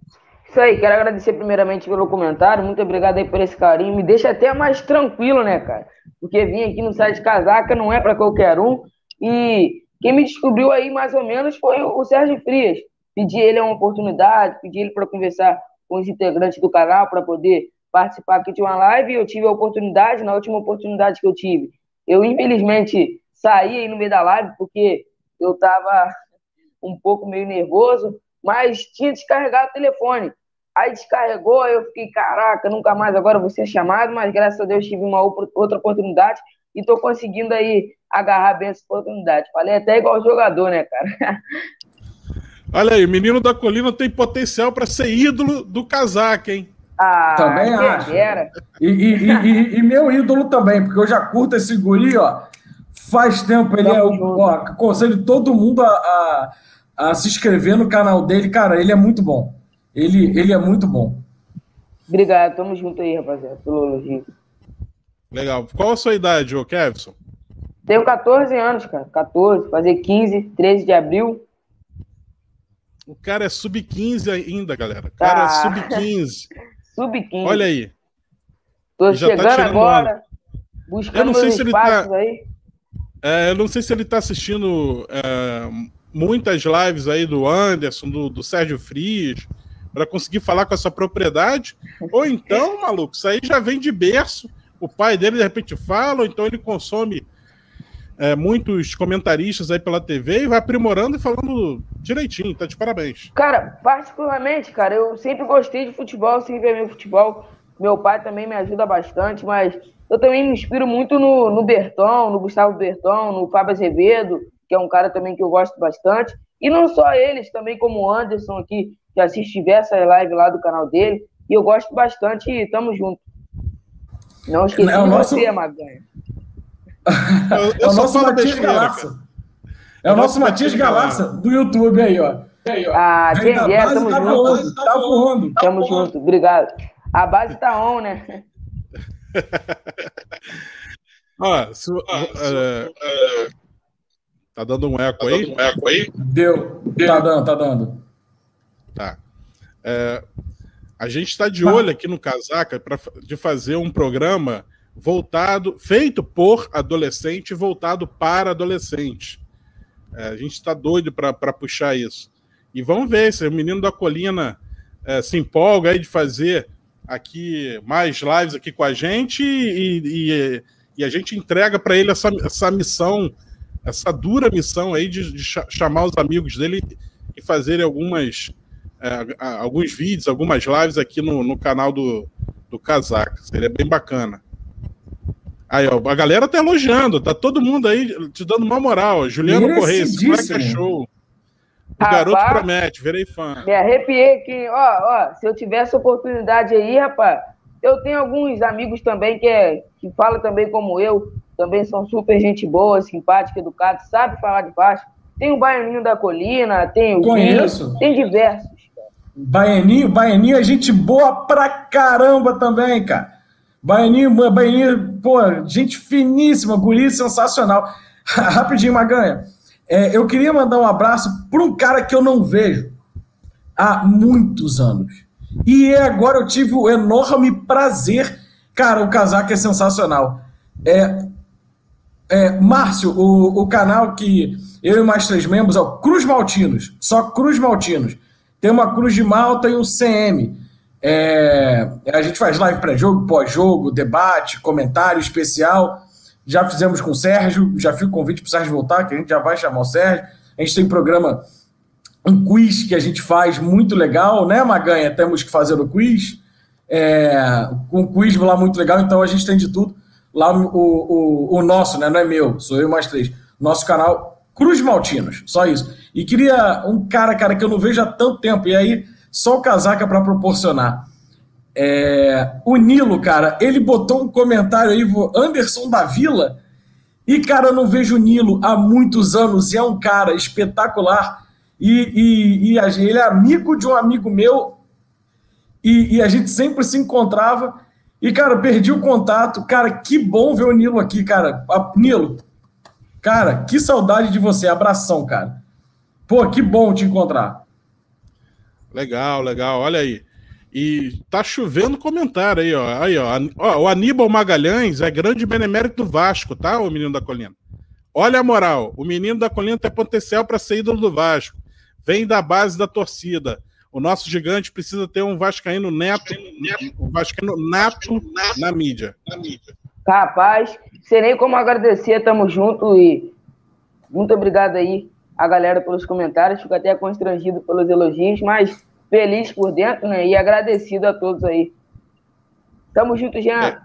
Isso aí, quero agradecer primeiramente pelo comentário. Muito obrigado aí por esse carinho. Me deixa até mais tranquilo, né, cara? Porque vir aqui no site Casaca não é para qualquer um. E quem me descobriu aí mais ou menos foi o Sérgio Frias. Pedi ele uma oportunidade, pedi ele para conversar com os integrantes do canal para poder participar aqui de uma live. Eu tive a oportunidade, na última oportunidade que eu tive, eu infelizmente saí aí no meio da live porque eu estava um pouco meio nervoso, mas tinha descarregado o telefone. Aí descarregou, eu fiquei, caraca, nunca mais agora vou ser chamado, mas graças a Deus tive uma outra oportunidade e estou conseguindo aí agarrar bem essa oportunidade. Falei até igual jogador, né, cara? Olha aí, o menino da colina tem potencial para ser ídolo do casaco, hein? Ah, também acho. E, e, e, e, meu ídolo também, porque eu já curto esse guri, ó. Faz tempo, ele é o. Ó, aconselho todo mundo a, a, a se inscrever no canal dele. Cara, ele é muito bom. Ele, ele é muito bom. Obrigado, tamo junto aí, rapaziada, pelo elogio. Legal. Qual a sua idade, ô Kevson? Tenho 14 anos, cara. 14, fazer 15, 13 de abril. O cara é sub-15 ainda, galera. O cara Ah. é sub-15. Sub-15. Olha aí. Tô já tá chegando tirando agora. Eu Buscando não sei meus se ele tá- aí. É, eu não sei se ele tá assistindo é, muitas lives aí do Anderson, do, do Sérgio Frias, para conseguir falar com essa propriedade. Ou então, maluco, isso aí já vem de berço. O pai dele, de repente, fala, ou então ele consome é, muitos comentaristas aí pela TV e vai aprimorando e falando direitinho. Tá de parabéns. Cara, particularmente, cara, eu sempre gostei de futebol, sempre amei futebol. Meu pai também me ajuda bastante, mas eu também me inspiro muito no, no Bertão, no Gustavo Bertão, no Fábio Azevedo, que é um cara também que eu gosto bastante. E não só eles, também como o Anderson aqui, que assiste diversas lives lá do canal dele. E eu gosto bastante e tamo junto. Não esqueci É o de nosso- você, Maganha. Eu, É eu o só nosso Matias cara. É o nosso Matias Galassa do YouTube aí, ó. Aí, ó. Ah, quem é, tamo tá junto. voando, tá voando. Tamo junto, obrigado. A base tá on, né? Ó, se- é, tá dando um eco aí? Deu. Tá dando, tá dando. Tá. É, a gente está de olho aqui no Casaca pra, de fazer um programa voltado, feito por adolescente, voltado para adolescente. É, a gente está doido para puxar isso. E vamos ver se o menino da colina é, se empolga aí de fazer aqui mais lives aqui com a gente e, e- e a gente entrega para ele essa, essa missão, essa dura missão aí de, de cha- chamar os amigos dele e fazerem algumas é, alguns vídeos, algumas lives aqui no, no canal do, do Casaca. Seria bem bacana. Aí, ó, a galera tá elogiando, tá todo mundo aí te dando uma moral. Juliano Correia, esse moleque é show. O Rapaz. garoto promete, virei fã. Me arrepiei aqui. Ó, ó, se eu tivesse oportunidade aí, rapaz, eu tenho alguns amigos também que, é, que falam também como eu, também são super gente boa, simpática, educada, sabe falar de baixo. Tem o Baianinho da Colina, tem o Conheço. Tem diversos. Baianinho, Baianinho é gente boa pra caramba também, cara. Baianinho, Baianinho, pô, gente finíssima, guri sensacional. Rapidinho, Maganha. É, eu queria mandar um abraço para um cara que eu não vejo há muitos anos. E agora eu tive o enorme prazer. Cara, o casaco é sensacional. É, é, Márcio, o, o canal que eu e mais três membros é o Cruz Maltinos. Só Cruz Maltinos. Tem uma Cruz de Malta e um CM. É, a gente faz live pré-jogo, pós-jogo, debate, comentário especial. Já fizemos com o Sérgio, já fica o convite para o Sérgio voltar, que a gente já vai chamar o Sérgio. A gente tem programa, um quiz que a gente faz muito legal, né, Maganha? Temos que fazer o quiz. É, um quiz lá muito legal, então a gente tem de tudo. Lá o, o, o nosso, né? Não é meu, sou eu mais três. Nosso canal Cruz Maltinos, só isso. E queria um cara, cara, que eu não vejo há tanto tempo, e aí só o casaca para proporcionar. É, o Nilo, cara, ele botou um comentário aí, Anderson da Vila, e, cara, eu não vejo o Nilo há muitos anos, e é um cara espetacular, e, e, e ele é amigo de um amigo meu, e, e a gente sempre se encontrava, e, cara, perdi o contato, cara, que bom ver o Nilo aqui, cara, Nilo, cara, que saudade de você, abração, cara, pô, que bom te encontrar. Legal, legal. Olha aí. E tá chovendo comentário aí, ó. Aí, ó. Ó, o Aníbal Magalhães é grande benemérito do Vasco, tá, o menino da colina? Olha a moral. O menino da colina tem potencial para ser ídolo do Vasco. Vem da base da torcida. O nosso gigante precisa ter um vascaíno neto, um vascaíno nato na mídia. Rapaz, sei nem como agradecer, tamo junto e muito obrigado aí a galera pelos comentários, fico até constrangido pelos elogios, mas feliz por dentro, né? E agradecido a todos aí. Tamo junto, Jean. É.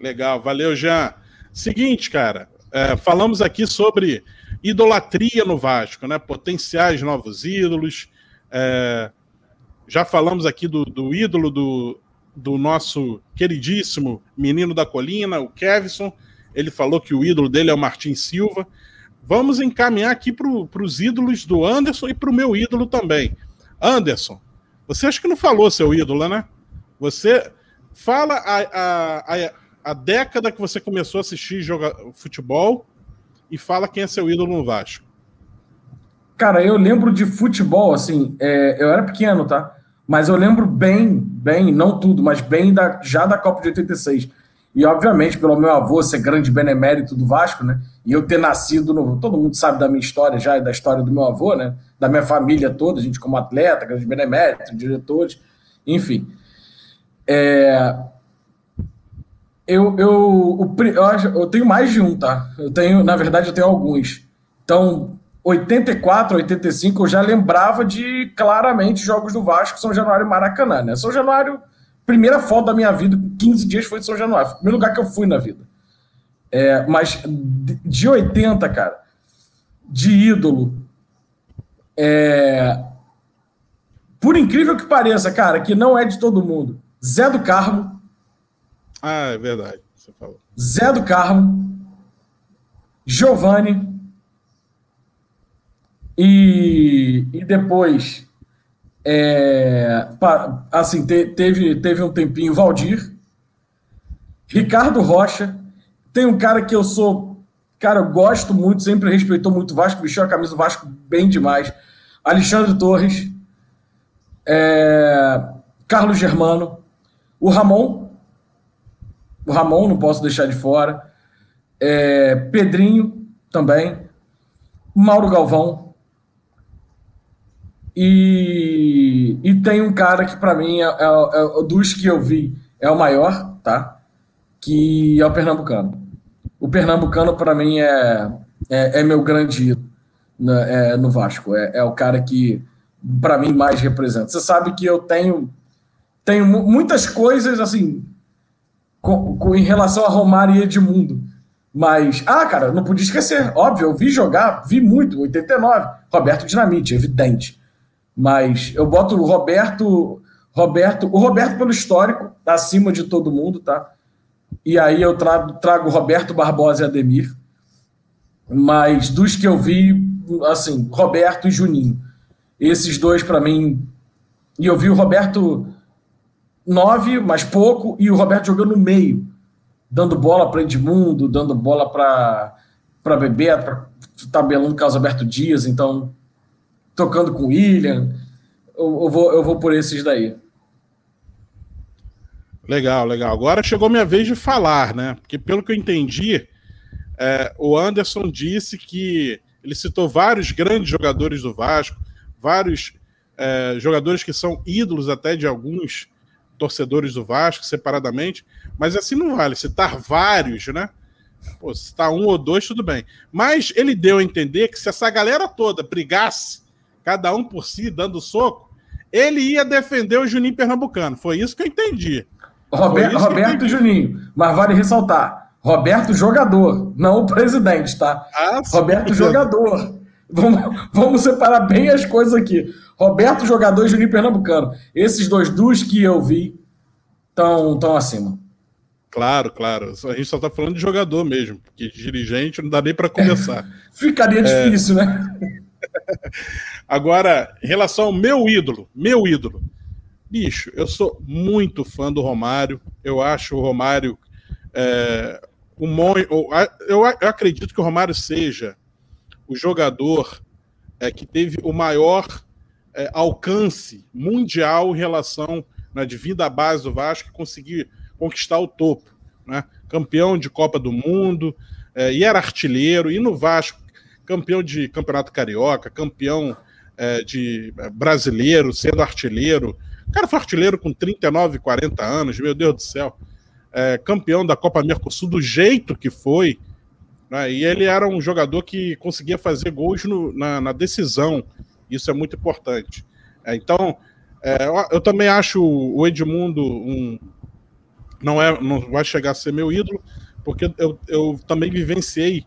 Legal, valeu, Jean. Seguinte, cara, é, falamos aqui sobre idolatria no Vasco, né? Potenciais novos ídolos. é, já falamos aqui do, do ídolo do, do nosso queridíssimo menino da colina, o Kevson. Ele falou que o ídolo dele é o Martin Silva. Vamos encaminhar aqui para os ídolos do Anderson e para o meu ídolo também. Anderson, você acha que não falou seu ídolo, né? Você fala a, a, a, a década que você começou a assistir jogar futebol e fala quem é seu ídolo no Vasco. Cara, eu lembro de futebol, assim, é, eu era pequeno, tá? Mas eu lembro bem, bem, não tudo, mas bem da, já da Copa de 86. E, obviamente, pelo meu avô ser grande benemérito do Vasco, né? E eu ter nascido no. Todo mundo sabe da minha história já e da história do meu avô, né? Da minha família toda, a gente como atleta, grande benemérito, diretores, enfim. É, eu, eu, eu, eu tenho mais de um, tá? Eu tenho, na verdade, eu tenho alguns. Então, 84, 85, eu já lembrava de claramente jogos do Vasco, São Januário e Maracanã, né? São Januário, primeira foto da minha vida, 15 dias foi de São Januário, primeiro lugar que eu fui na vida. É, mas de 80, cara, de ídolo, é, por incrível que pareça, cara, que não é de todo mundo, Zé do Carmo. Ah, é verdade, você falou. Zé do Carmo, Giovanni, e, e depois, é, assim, te, teve, teve um tempinho Valdir, Ricardo Rocha, tem um cara que eu sou, cara, eu gosto muito, sempre respeitou muito o Vasco, vestiu a camisa do Vasco bem demais, Alexandre Torres, é, Carlos Germano, o Ramon, o Ramon não posso deixar de fora, é, Pedrinho também, Mauro Galvão, e, e tem um cara que, para mim, é, é, é, dos que eu vi, é o maior, tá? Que é o Pernambucano. O Pernambucano, para mim, é, é, é, meu grande ídolo né, é, no Vasco. É, é o cara que, para mim, mais representa. Você sabe que eu tenho, tenho muitas coisas, assim, com, com, em relação a Romário e Edmundo. Mas, ah, cara, não podia esquecer. Óbvio, eu vi jogar, vi muito, 89. Roberto Dinamite, evidente. Mas eu boto o Roberto, Roberto, o Roberto pelo histórico, acima de todo mundo, tá? E aí eu trago, trago Roberto Barbosa e Ademir. Mas dos que eu vi, assim, Roberto e Juninho. Esses dois, para mim. E eu vi o Roberto nove, mais pouco, e o Roberto jogando no meio, dando bola para Edmundo, dando bola para Bebeto, tabelando Carlos Alberto Dias. Então, tocando com o William. Eu, eu, vou, eu vou por esses daí. Legal, legal. Agora chegou minha vez de falar, né? Porque pelo que eu entendi, é, o Anderson disse que ele citou vários grandes jogadores do Vasco, vários é, jogadores que são ídolos até de alguns torcedores do Vasco, separadamente, mas assim não vale. Citar vários, né? Pô, citar um ou dois, tudo bem. Mas ele deu a entender que se essa galera toda brigasse cada um por si, dando soco, ele ia defender o Juninho Pernambucano. Foi isso que eu entendi. Roberto, Roberto e Juninho, mas vale ressaltar: Roberto jogador, não o presidente, tá? Ah, Roberto jogador. Vamos, vamos separar bem as coisas aqui. Roberto jogador e Juninho Pernambucano. Esses dois dos que eu vi estão tão acima. Claro, claro. A gente só está falando de jogador mesmo, porque dirigente não dá nem para começar. Ficaria é... difícil, né? Agora, em relação ao meu ídolo, meu ídolo. Bicho, eu sou muito fã do Romário. Eu acho o Romário. É, um, eu, eu acredito que o Romário seja o jogador é, que teve o maior é, alcance mundial em relação né, de vida à base do Vasco, conseguir conquistar o topo. Né? Campeão de Copa do Mundo, é, e era artilheiro, e no Vasco campeão de campeonato carioca, campeão é, de é, brasileiro, sendo artilheiro. O cara foi artilheiro com 39, 40 anos, meu Deus do céu. É, campeão da Copa Mercosul do jeito que foi. Né? E ele era um jogador que conseguia fazer gols no, na, na, decisão. Isso é muito importante. É, então, é, eu também acho o Edmundo um. Não, é, não vai chegar a ser meu ídolo, porque eu, eu também vivenciei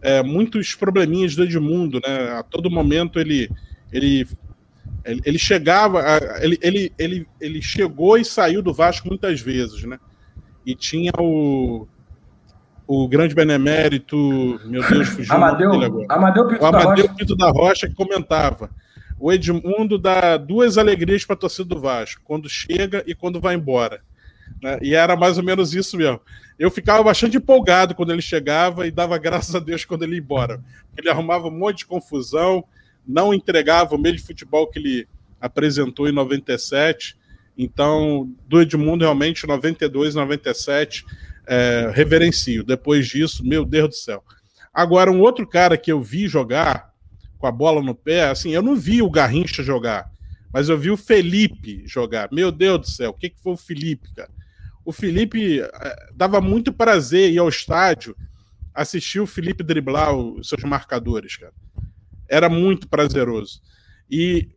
é, muitos probleminhas do Edmundo, né? A todo momento ele ele ele, ele chegava, ele, ele, ele, ele chegou e saiu do Vasco muitas vezes, né? E tinha o o grande benemérito, meu Deus, fugiu Amadeu, Amadeu Amadeu Pinto o Amadeu da Rocha. Pinto da Rocha que comentava. o Edmundo dá duas alegrias para a torcida do Vasco, quando chega e quando vai embora. Né? E era mais ou menos isso mesmo. Eu ficava bastante empolgado quando ele chegava e dava graças a Deus quando ele ia embora. Ele arrumava um monte de confusão, não entregava o meio de futebol que ele apresentou em 97. Então, do Edmundo, realmente, 92, 97, é, reverencio. Depois disso, meu Deus do céu. Agora, um outro cara que eu vi jogar com a bola no pé, assim, eu não vi o Garrincha jogar, mas eu vi o Felipe jogar. Meu Deus do céu, o que, que foi o Felipe, cara? O Felipe é, dava muito prazer ir ao estádio assistir o Felipe driblar os seus marcadores, cara. Era muito prazeroso. E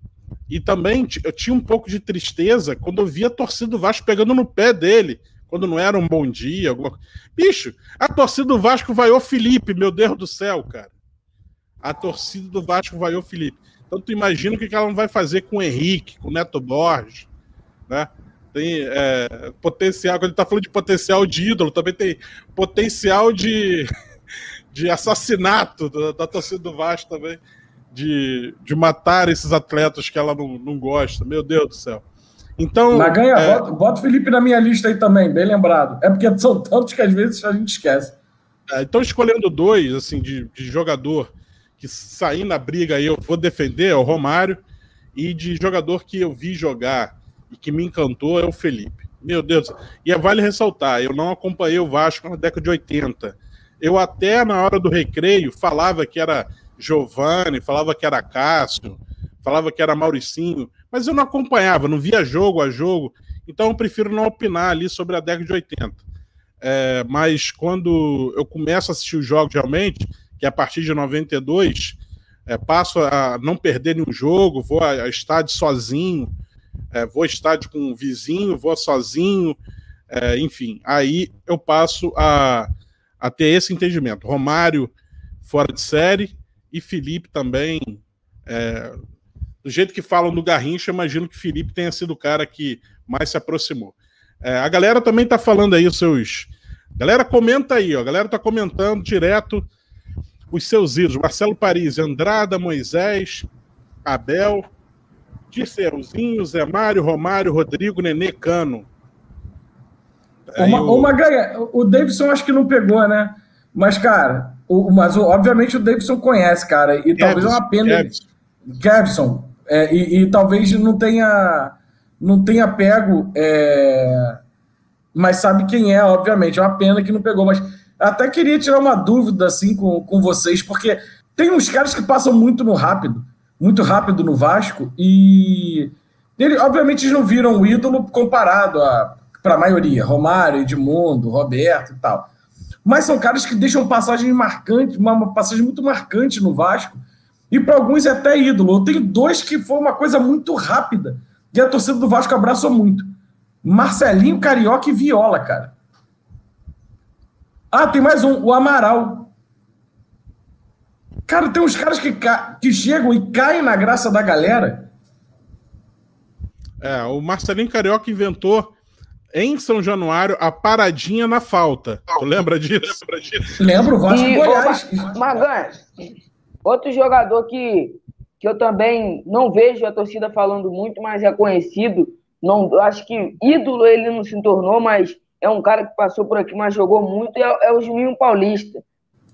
e também eu tinha um pouco de tristeza quando eu via a torcida do Vasco pegando no pé dele, quando não era um bom dia. Alguma... Bicho, a torcida do Vasco vaiou Felipe, meu Deus do céu, cara. A torcida do Vasco vaiou Felipe. Então tu imagina o que ela não vai fazer com o Henrique, com o Neto Borges, né? Tem é, potencial, quando ele tá falando de potencial de ídolo, também tem potencial de, de assassinato da, da torcida do Vasco também de, de matar esses atletas que ela não, não gosta. Meu Deus do céu. Então. É... bota, bota o Felipe na minha lista aí também, bem lembrado. É porque são tantos que às vezes a gente esquece. É, então, escolhendo dois, assim, de, de jogador que sair na briga aí eu vou defender, é o Romário, e de jogador que eu vi jogar e que me encantou é o Felipe. Meu Deus. E é, vale ressaltar, eu não acompanhei o Vasco na década de 80. Eu até na hora do recreio falava que era Giovanni, falava que era Cássio, falava que era Mauricinho, mas eu não acompanhava, não via jogo a jogo, então eu prefiro não opinar ali sobre a década de 80. É, mas quando eu começo a assistir os jogos realmente, que é a partir de 92, é, passo a não perder nenhum jogo, vou a, estádio sozinho, é, vou a estádio com um vizinho, vou sozinho, é, enfim, aí eu passo a, a ter esse entendimento. Romário fora de série, e Felipe também. É, do jeito que falam do Garrincha, imagino que Felipe tenha sido o cara que mais se aproximou. É, a galera também está falando aí os seus. Galera, comenta aí, ó. A galera está comentando direto os seus ídolos. Marcelo Paris, Andrada, Moisés, Abel, Dirceuzinho, Zé Mário, Romário, Rodrigo, Nenê, Cano. Uma, o... uma ganha. O Davidson acho que não pegou, né? Mas, cara, o, mas, obviamente, o Davidson conhece, cara. E Kevson, talvez é uma pena. Kevson. Kevson é, e, e, talvez não tenha, não tenha pego, é, mas sabe quem é, obviamente. É uma pena que não pegou. Mas até queria tirar uma dúvida assim com, com vocês, porque tem uns caras que passam muito no rápido, muito rápido no Vasco, e ele, obviamente eles não viram o ídolo comparado para a maioria, Romário, Edmundo, Roberto e tal. Mas são caras que deixam passagem marcante, uma passagem muito marcante no Vasco. E para alguns é até ídolo. Eu tenho dois que foi uma coisa muito rápida. E a torcida do Vasco abraçou muito. Marcelinho, Carioca e Viola, cara. Ah, tem mais um, o Amaral. Cara, tem uns caras que, ca... que chegam e caem na graça da galera. É, o Marcelinho Carioca inventou em São Januário a paradinha na falta. Tu lembra disso? Lembro, Vasco e, Goiás. Magan, outro jogador que, que eu também não vejo a torcida falando muito, mas é conhecido. Não, acho que ídolo ele não se tornou, mas é um cara que passou por aqui, mas jogou muito, é, é o Juninho Paulista.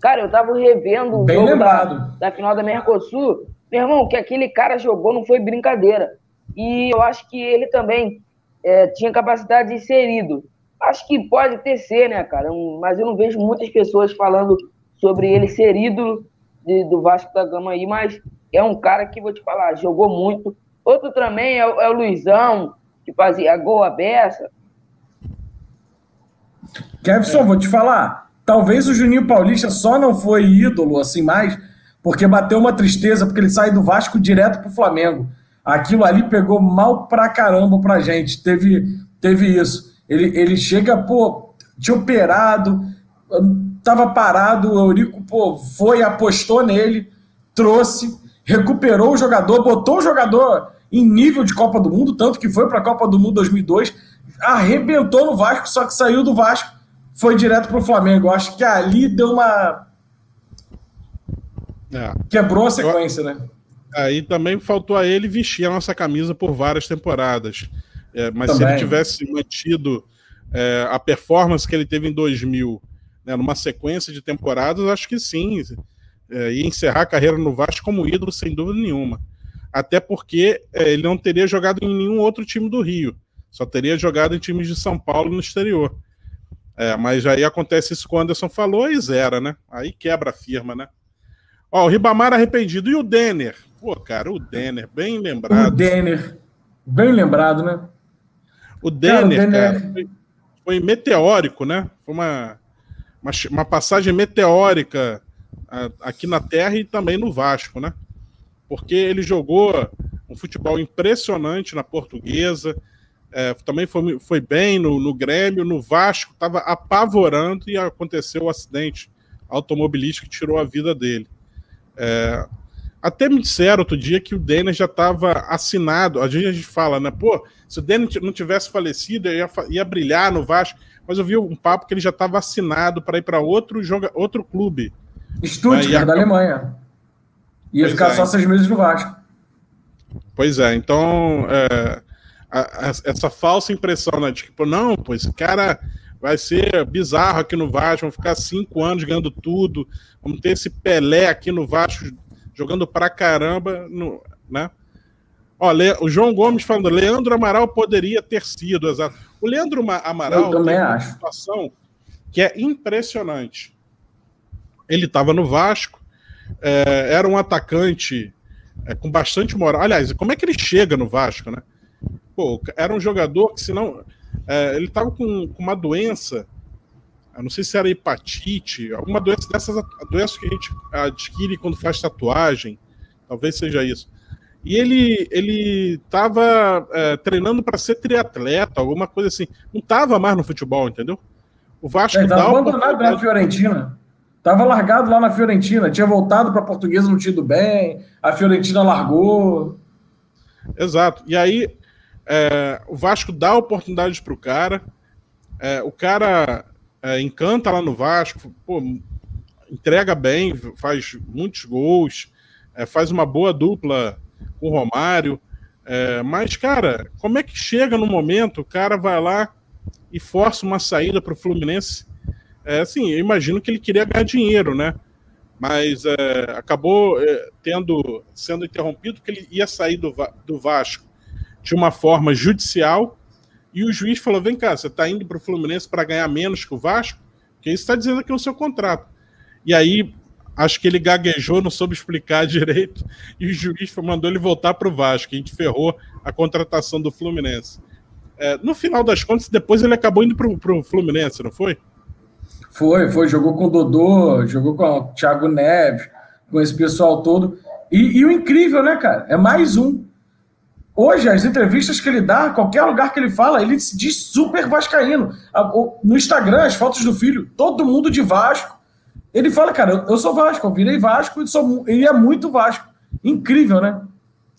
Cara, eu tava revendo o jogo da, da, final da Mercosul. Meu irmão, que aquele cara jogou não foi brincadeira. E eu acho que ele também é, tinha capacidade de ser ídolo. Acho que pode ter ser, né, cara? Mas eu não vejo muitas pessoas falando sobre ele ser ídolo de, do Vasco da Gama aí, mas é um cara que, vou te falar, jogou muito. Outro também é, é o Luizão, que fazia gol aberta. Kevson, é. vou te falar. Talvez o Juninho Paulista só não foi ídolo assim mais, porque bateu uma tristeza, porque ele sai do Vasco direto pro Flamengo. Aquilo ali pegou mal pra caramba pra gente. Teve, teve isso. Ele, ele chega, pô, tinha operado, tava parado, o Eurico, pô, foi, apostou nele, trouxe, recuperou o jogador, botou o jogador em nível de Copa do Mundo, tanto que foi para a Copa do Mundo 2002, arrebentou no Vasco, só que saiu do Vasco, foi direto para o Flamengo. Acho que ali deu uma. É. Quebrou a sequência, eu... né? Aí também faltou a ele vestir a nossa camisa por várias temporadas. É, mas também. se ele tivesse mantido é, a performance que ele teve em 2000, né, numa sequência de temporadas, acho que sim. É, ia encerrar a carreira no Vasco como ídolo, sem dúvida nenhuma. Até porque é, ele não teria jogado em nenhum outro time do Rio. Só teria jogado em times de São Paulo no exterior. É, mas aí acontece isso que o Anderson falou e zera, né? Aí quebra a firma, né? Ó, o Ribamar arrependido. E o Denner? Pô, cara, o Denner, bem lembrado. O Denner, bem lembrado, né? O Denner, cara, o Denner... Cara, foi, foi, meteórico, né? Foi uma, uma, uma passagem meteórica aqui na Terra e também no Vasco, né? Porque ele jogou um futebol impressionante na portuguesa, é, também foi, foi bem no, no Grêmio, no Vasco, estava apavorando e aconteceu o um acidente automobilístico que tirou a vida dele. É, até me disseram outro dia que o Denner já estava assinado. A gente, a gente fala, né? Pô, se o Denner não tivesse falecido, ia, ia brilhar no Vasco. Mas eu vi um papo que ele já estava assinado para ir para outro, joga, outro clube. Stuttgart, da Alemanha. Ia pois ficar é. só seis meses no Vasco. Pois é, então é, a, a, essa falsa impressão, né, de que, pô, não, pô, esse cara vai ser bizarro aqui no Vasco, vão ficar cinco anos ganhando tudo, vamos ter esse Pelé aqui no Vasco jogando pra caramba, no, né? Ó, o João Gomes falando, Leandro Amaral poderia ter sido, exato. O Leandro Amaral Eu também tem uma acho. situação que é impressionante. Ele estava no Vasco, é, era um atacante é, com bastante moral. Aliás, como é que ele chega no Vasco, né? Pô, era um jogador que, se não. É, ele estava com, com, uma doença, não sei se era hepatite, alguma doença dessas doenças que a gente adquire quando faz tatuagem, talvez seja isso. E ele ele estava é, treinando para ser triatleta, alguma coisa assim. Não estava mais no futebol, entendeu? O Vasco é, estava abandonado na Fiorentina. Tava largado lá na Fiorentina, tinha voltado para a Portuguesa, não tinha ido bem, a Fiorentina largou. Exato. E aí é, o Vasco dá oportunidades para o cara, é, o cara é, encanta lá no Vasco, pô, entrega bem, faz muitos gols, é, faz uma boa dupla com o Romário. É, mas, cara, como é que chega no momento, o cara vai lá e força uma saída para o Fluminense é, assim, eu imagino que ele queria ganhar dinheiro, né? Mas é, acabou é, tendo sendo interrompido que ele ia sair do, do Vasco de uma forma judicial e o juiz falou: vem cá, você está indo para o Fluminense para ganhar menos que o Vasco? Que isso está dizendo aqui no seu contrato. E aí, acho que ele gaguejou, não soube explicar direito, e o juiz mandou ele voltar para o Vasco. A gente ferrou a contratação do Fluminense. É, no final das contas, depois ele acabou indo para o Fluminense, não foi? Foi, foi, jogou com o Dodô, jogou com o Thiago Neves, com esse pessoal todo. E, e, o incrível, né, cara? É mais um. Hoje, as entrevistas que ele dá, qualquer lugar que ele fala, ele se diz super vascaíno. No Instagram, as fotos do filho, todo mundo de Vasco. Ele fala, cara, eu sou Vasco, eu virei Vasco e sou, ele é muito Vasco. Incrível, né?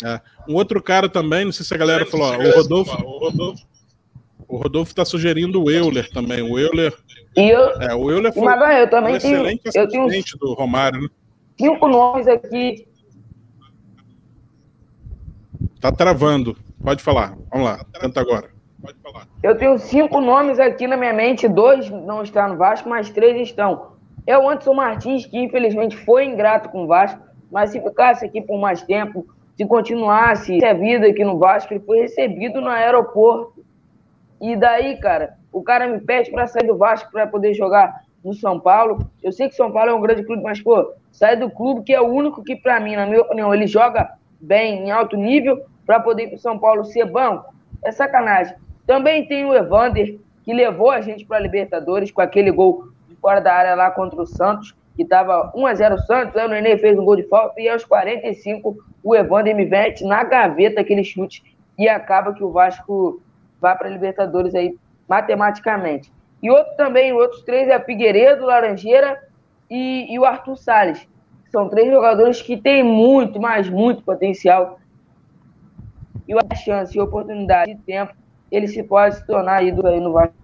É. Um outro cara também, não sei se a galera falou, ó, o Rodolfo, o Rodolfo o Rodolfo está sugerindo o Euler também. O Euler. E eu, é, o Euler foi Magalhães, eu também um excelente tenho, eu tenho do Romário, né? Cinco nomes aqui. Tá travando. Pode falar. Vamos lá. Tenta agora. Pode falar. Eu tenho cinco nomes aqui na minha mente. Dois não estão no Vasco, mas três estão. É o Anderson Martins, que infelizmente foi ingrato com o Vasco, mas se ficasse aqui por mais tempo, se continuasse a vida aqui no Vasco, ele foi recebido no aeroporto e daí, cara, o cara me pede para sair do Vasco para poder jogar no São Paulo. Eu sei que São Paulo é um grande clube, mas, pô, sai do clube que é o único que, para mim, na minha opinião, ele joga bem, em alto nível, para poder ir pro São Paulo ser bom. É sacanagem. Também tem o Evander, que levou a gente para Libertadores com aquele gol de fora da área lá contra o Santos, que estava 1x0 Santos, aí o Nenê fez um gol de falta, e aos 45 o Evander me mete na gaveta aquele chute, e acaba que o Vasco vá para a Libertadores aí matematicamente. E outro também, outros três é Figueiredo, Laranjeira e, e o Arthur Salles. São três jogadores que têm muito, mas muito potencial. E a chance e oportunidade de tempo, ele se pode se tornar ídolo aí no Vasco.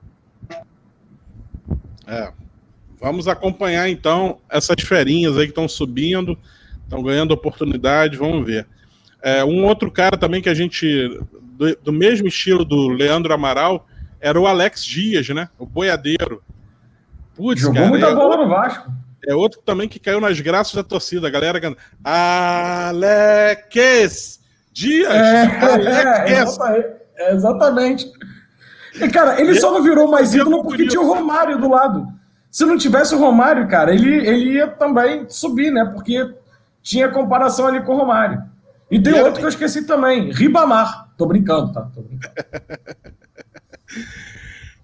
É. Vamos acompanhar então essas ferinhas aí que estão subindo, estão ganhando oportunidade, vamos ver. É, um outro cara também que a gente, do, do, mesmo estilo do Leandro Amaral, era o Alex Dias, né? O boiadeiro. Putz, Jogou cara, muita é bola outro, no Vasco. É outro também que caiu nas graças da torcida. A galera cantando Alex Dias! É, Alex. É, exatamente. E, cara, ele só não virou mais ídolo porque tinha o Romário do lado. Se não tivesse o Romário, cara, ele, ele ia também subir, né? Porque tinha comparação ali com o Romário. E tem e outro que eu esqueci também, Ribamar. Tô brincando, tá? Tô brincando.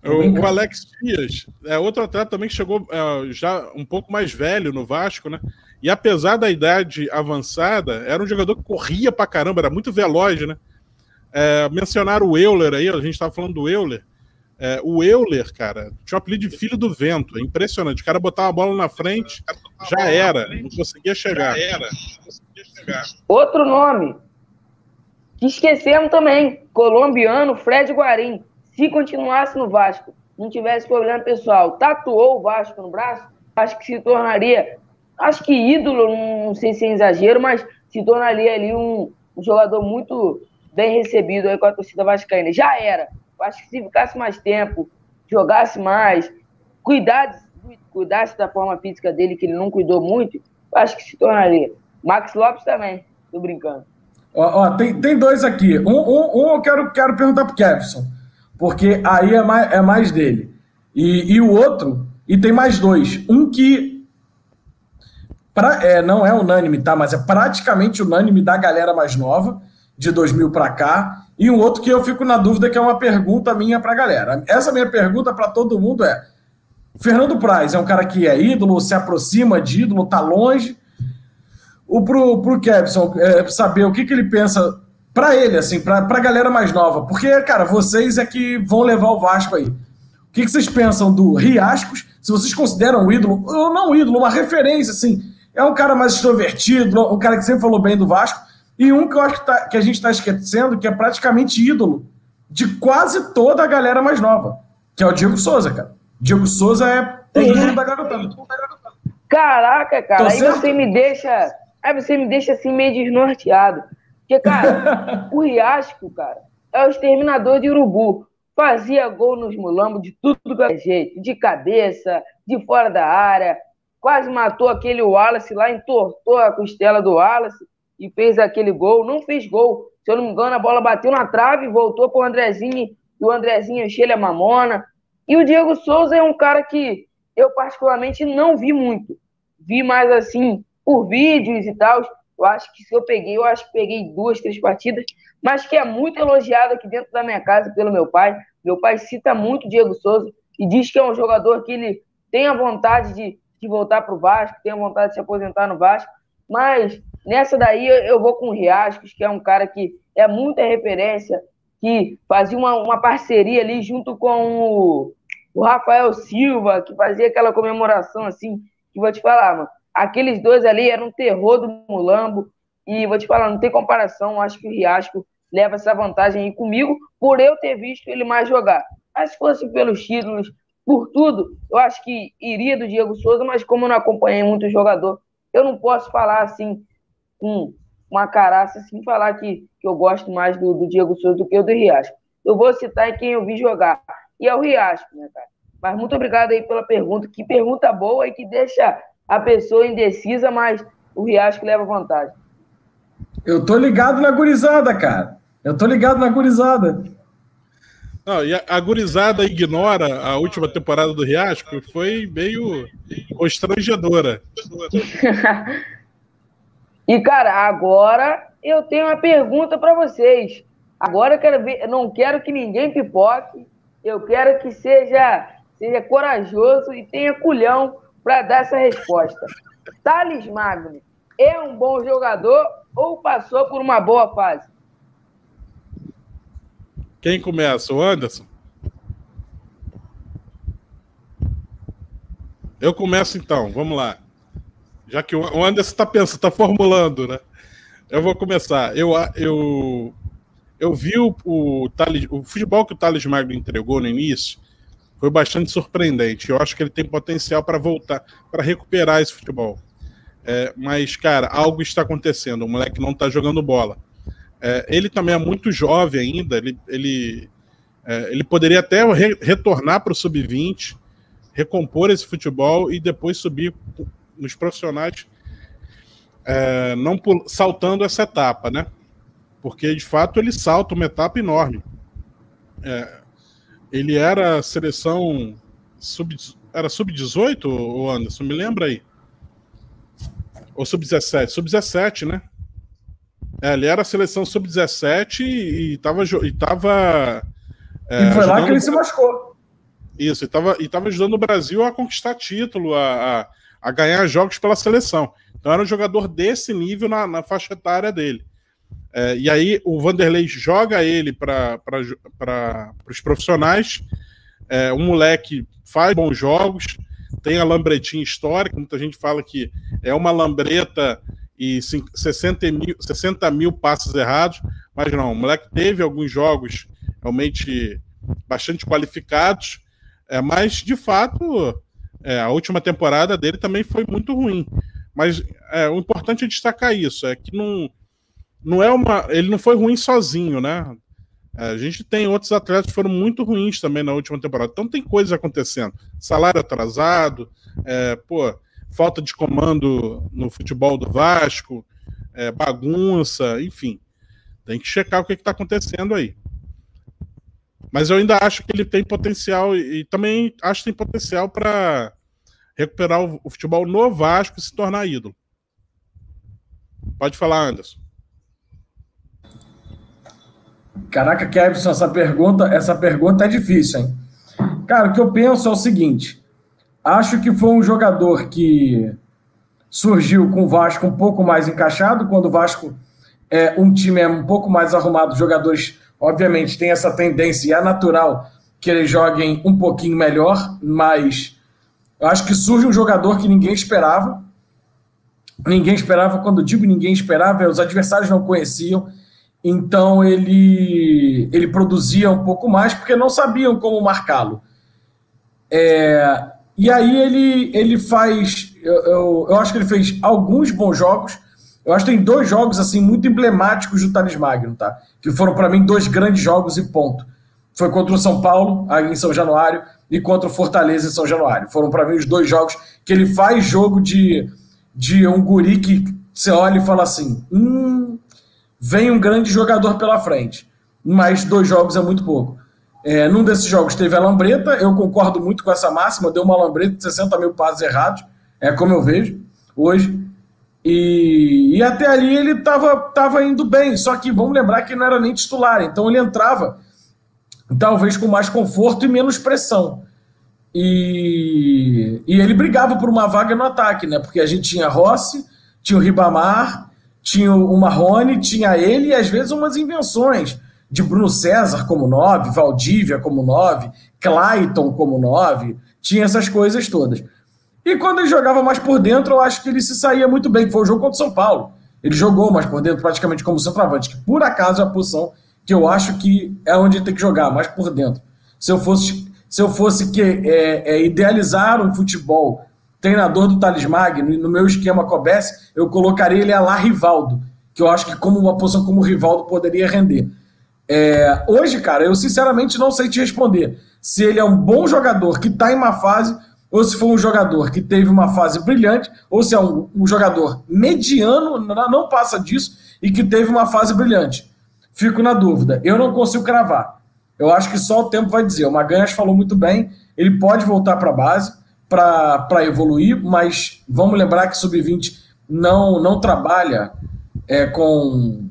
o, o, Alex Dias é outro atleta também que chegou é, já um pouco mais velho no Vasco, né? E apesar da idade avançada, era um jogador que corria pra caramba, era muito veloz, né? É, mencionaram o Euler aí, a gente estava falando do Euler. É, o Euler, cara, tinha o apelido de filho do vento. É impressionante. O cara botava a bola na frente, já era, não conseguia chegar. Já era, não conseguia chegar. Outro nome que esquecemos também: colombiano Fred Guarim. Se continuasse no Vasco, não tivesse problema pessoal, tatuou o Vasco no braço, acho que se tornaria, acho que ídolo, não sei se é exagero, mas se tornaria ali um, um jogador muito bem recebido aí com a torcida vascaína. Já era acho que se ficasse mais tempo, jogasse mais, cuidasse, cuidasse da forma física dele, que ele não cuidou muito, acho que se tornaria. Max Lopes também, tô brincando. Ó, ó tem, tem dois aqui. Um, um, um eu quero, quero perguntar pro Kevson, porque aí é mais, é mais dele. E, e o outro, e tem mais dois. Um que pra, é, não é unânime, tá? Mas é praticamente unânime da galera mais nova, de 2000 para cá, e um outro que eu fico na dúvida, que é uma pergunta minha para a galera. Essa minha pergunta para todo mundo é: Fernando Praz é um cara que é ídolo, se aproxima de ídolo, tá longe. O pro, pro Kevson é, saber o que, que ele pensa para ele, assim, para a galera mais nova. Porque, cara, vocês é que vão levar o Vasco aí. O que, que vocês pensam do Riascos? Se vocês consideram um ídolo, ou não um ídolo, uma referência, assim. É um cara mais extrovertido, um cara que sempre falou bem do Vasco e um que eu acho que, tá, que a gente está esquecendo, que é praticamente ídolo de quase toda a galera mais nova, que é o Diego Souza, cara. Diego Souza é, ídolo da garotada. Caraca, cara, aí você me deixa. Aí você me deixa assim meio desnorteado. Porque, cara, o Riasco, cara, é o exterminador de urubu. Fazia gol nos mulambos de tudo que é jeito, de cabeça, de fora da área. Quase matou aquele Wallace lá, entortou a costela do Wallace e fez aquele gol. Não fez gol. Se eu não me engano, a bola bateu na trave, voltou para o Andrezinho e o Andrezinho encheu a mamona. E o Diego Souza é um cara que eu particularmente não vi muito. Vi mais assim por vídeos e tal. Eu acho que se eu peguei, eu acho que peguei duas, três partidas, mas que é muito elogiado aqui dentro da minha casa pelo meu pai. Meu pai cita muito o Diego Souza e diz que é um jogador que ele tem a vontade de, de voltar para o Vasco, tem a vontade de se aposentar no Vasco, mas Nessa daí eu vou com o Riascos, que é um cara que é muita referência, que fazia uma, uma parceria ali junto com o, o Rafael Silva, que fazia aquela comemoração assim, que vou te falar, mano. Aqueles dois ali eram um terror do Mulambo, e vou te falar, não tem comparação, acho que o Riasco leva essa vantagem aí comigo, por eu ter visto ele mais jogar. Mas se fosse pelos títulos, por tudo, eu acho que iria do Diego Souza, mas como eu não acompanhei muito o jogador, eu não posso falar assim com uma caraça sem falar que, que eu gosto mais do, do Diego Souza do que do Riasco. Eu vou citar em quem eu vi jogar. E é o Riasco, né, cara? Mas muito obrigado aí pela pergunta. Que pergunta boa e que deixa a pessoa indecisa, mas o Riasco leva vantagem. Eu tô ligado na gurizada, cara. Eu tô ligado na gurizada. Não, e a, a gurizada ignora a última temporada do Riasco, foi meio constrangedora. E, cara, agora eu tenho uma pergunta para vocês. Agora eu quero ver, eu não quero que ninguém pipoque, eu quero que seja, seja corajoso e tenha culhão para dar essa resposta. Thales Magno é um bom jogador ou passou por uma boa fase? Quem começa? O Anderson? Eu começo então, vamos lá. Já que o Anderson está pensando, está formulando, né? Eu vou começar. Eu, eu, eu vi o, o, o futebol que o Thales Magno entregou no início foi bastante surpreendente. Eu acho que ele tem potencial para voltar, para recuperar esse futebol. É, mas, cara, algo está acontecendo. O moleque não está jogando bola. É, ele também é muito jovem ainda, ele, ele, é, ele poderia até re, retornar para o sub-20, recompor esse futebol e depois subir nos profissionais, é, não saltando essa etapa, né? Porque de fato ele salta uma etapa enorme. É, ele era seleção sub, era sub-18, o Anderson? Me lembra aí. Ou sub-17? Sub-17, né? É, ele era seleção sub-17 e estava. E, tava, é, e foi lá que ele se machucou. Isso, e estava e tava ajudando o Brasil a conquistar título, a, a, a, ganhar jogos pela seleção. Então era um jogador desse nível na, na faixa etária dele. É, e aí o Vanderlei joga ele para os profissionais. É, um moleque faz bons jogos, tem a lambretinha histórica, muita gente fala que é uma lambreta e 60 mil, 60 mil passos errados, mas não, o moleque teve alguns jogos realmente bastante qualificados, é, mas de fato é, a última temporada dele também foi muito ruim. Mas é, o importante é destacar isso, é que não, não é uma. Ele não foi ruim sozinho, né? É, a gente tem outros atletas que foram muito ruins também na última temporada. Então tem coisas acontecendo. Salário atrasado, é, pô, falta de comando no futebol do Vasco, é, bagunça, enfim. Tem que checar o que está acontecendo aí. Mas eu ainda acho que ele tem potencial e, e também acho que tem potencial para recuperar o, o, futebol no Vasco e se tornar ídolo. Pode falar, Anderson. Caraca, Kevson, essa pergunta, essa pergunta é difícil, hein? Cara, o que eu penso é o seguinte: acho que foi um jogador que surgiu com o Vasco um pouco mais encaixado, quando o Vasco é um time é um pouco mais arrumado, jogadores, obviamente, tem essa tendência e é natural que eles joguem um pouquinho melhor, mas acho que surge um jogador que ninguém esperava. Ninguém esperava, quando digo ninguém esperava, os adversários não conheciam então ele, ele produzia um pouco mais porque não sabiam como marcá-lo. É, e aí ele, ele faz. Eu, eu, eu, acho que ele fez alguns bons jogos. Eu acho que tem dois jogos assim muito emblemáticos do Thales Magno, tá? Que foram para mim dois grandes jogos e ponto. Foi contra o São Paulo, aí em São Januário, e contra o Fortaleza em São Januário. Foram para mim os dois jogos que ele faz jogo de, de um guri que você olha e fala assim: hum, vem um grande jogador pela frente. Mas dois jogos é muito pouco. É, num desses jogos teve a lambreta, eu concordo muito com essa máxima, deu uma lambreta de 60 mil passos errados, é como eu vejo hoje. E, e até ali ele estava tava indo bem, só que vamos lembrar que não era nem titular, então ele entrava talvez com mais conforto e menos pressão. E, e ele brigava por uma vaga no ataque, né? Porque a gente tinha Rossi, tinha o Ribamar, tinha o Marrone, tinha ele e às vezes umas invenções de Bruno César como nove, Valdívia como nove, Clayton como nove, tinha essas coisas todas. E quando ele jogava mais por dentro, eu acho que ele se saía muito bem, foi o jogo contra o São Paulo. Ele jogou mais por dentro, praticamente como centroavante, que por acaso é a posição que eu acho que é onde ele tem que jogar, mais por dentro. Se eu fosse, se eu fosse que, é, é, idealizar um futebol treinador do Thales Magno, no meu esquema coubesse, eu colocaria ele a lá Rivaldo, que eu acho que como uma posição como Rivaldo poderia render. É, hoje, cara, eu sinceramente não sei te responder se ele é um bom jogador que está em uma fase ou se foi um jogador que teve uma fase brilhante, ou se é um, um, jogador mediano, não passa disso, e que teve uma fase brilhante. Fico na dúvida. Eu não consigo cravar. Eu acho que só o tempo vai dizer. O Maganhas falou muito bem, ele pode voltar para a base para evoluir, mas vamos lembrar que sub-20 não, não trabalha é, com,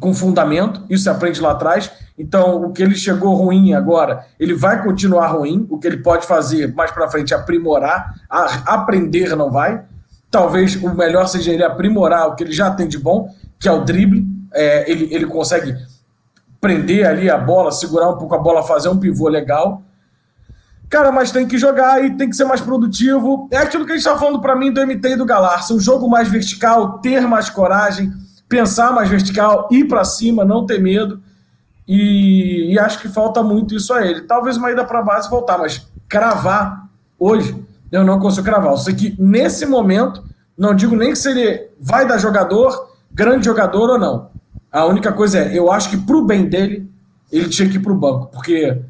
com fundamento, isso se aprende lá atrás. Então, o que ele chegou ruim agora, ele vai continuar ruim. O que ele pode fazer mais para frente é aprimorar, a, aprender não vai. Talvez o melhor seja ele aprimorar o que ele já tem de bom, que é o drible. É, ele, ele consegue prender ali a bola, segurar um pouco a bola, fazer um pivô legal. Cara, mas tem que jogar e tem que ser mais produtivo. É aquilo que a gente está falando para mim do MT e do Galarça. Um jogo mais vertical, ter mais coragem, pensar mais vertical, ir para cima, não ter medo. E, e, acho que falta muito isso a ele. Talvez uma ida para base voltar, mas cravar hoje, eu não consigo cravar. Eu sei que nesse momento, não digo nem que se ele vai dar jogador, grande jogador ou não. A única coisa é, eu acho que pro bem dele, ele tinha que ir pro banco, porque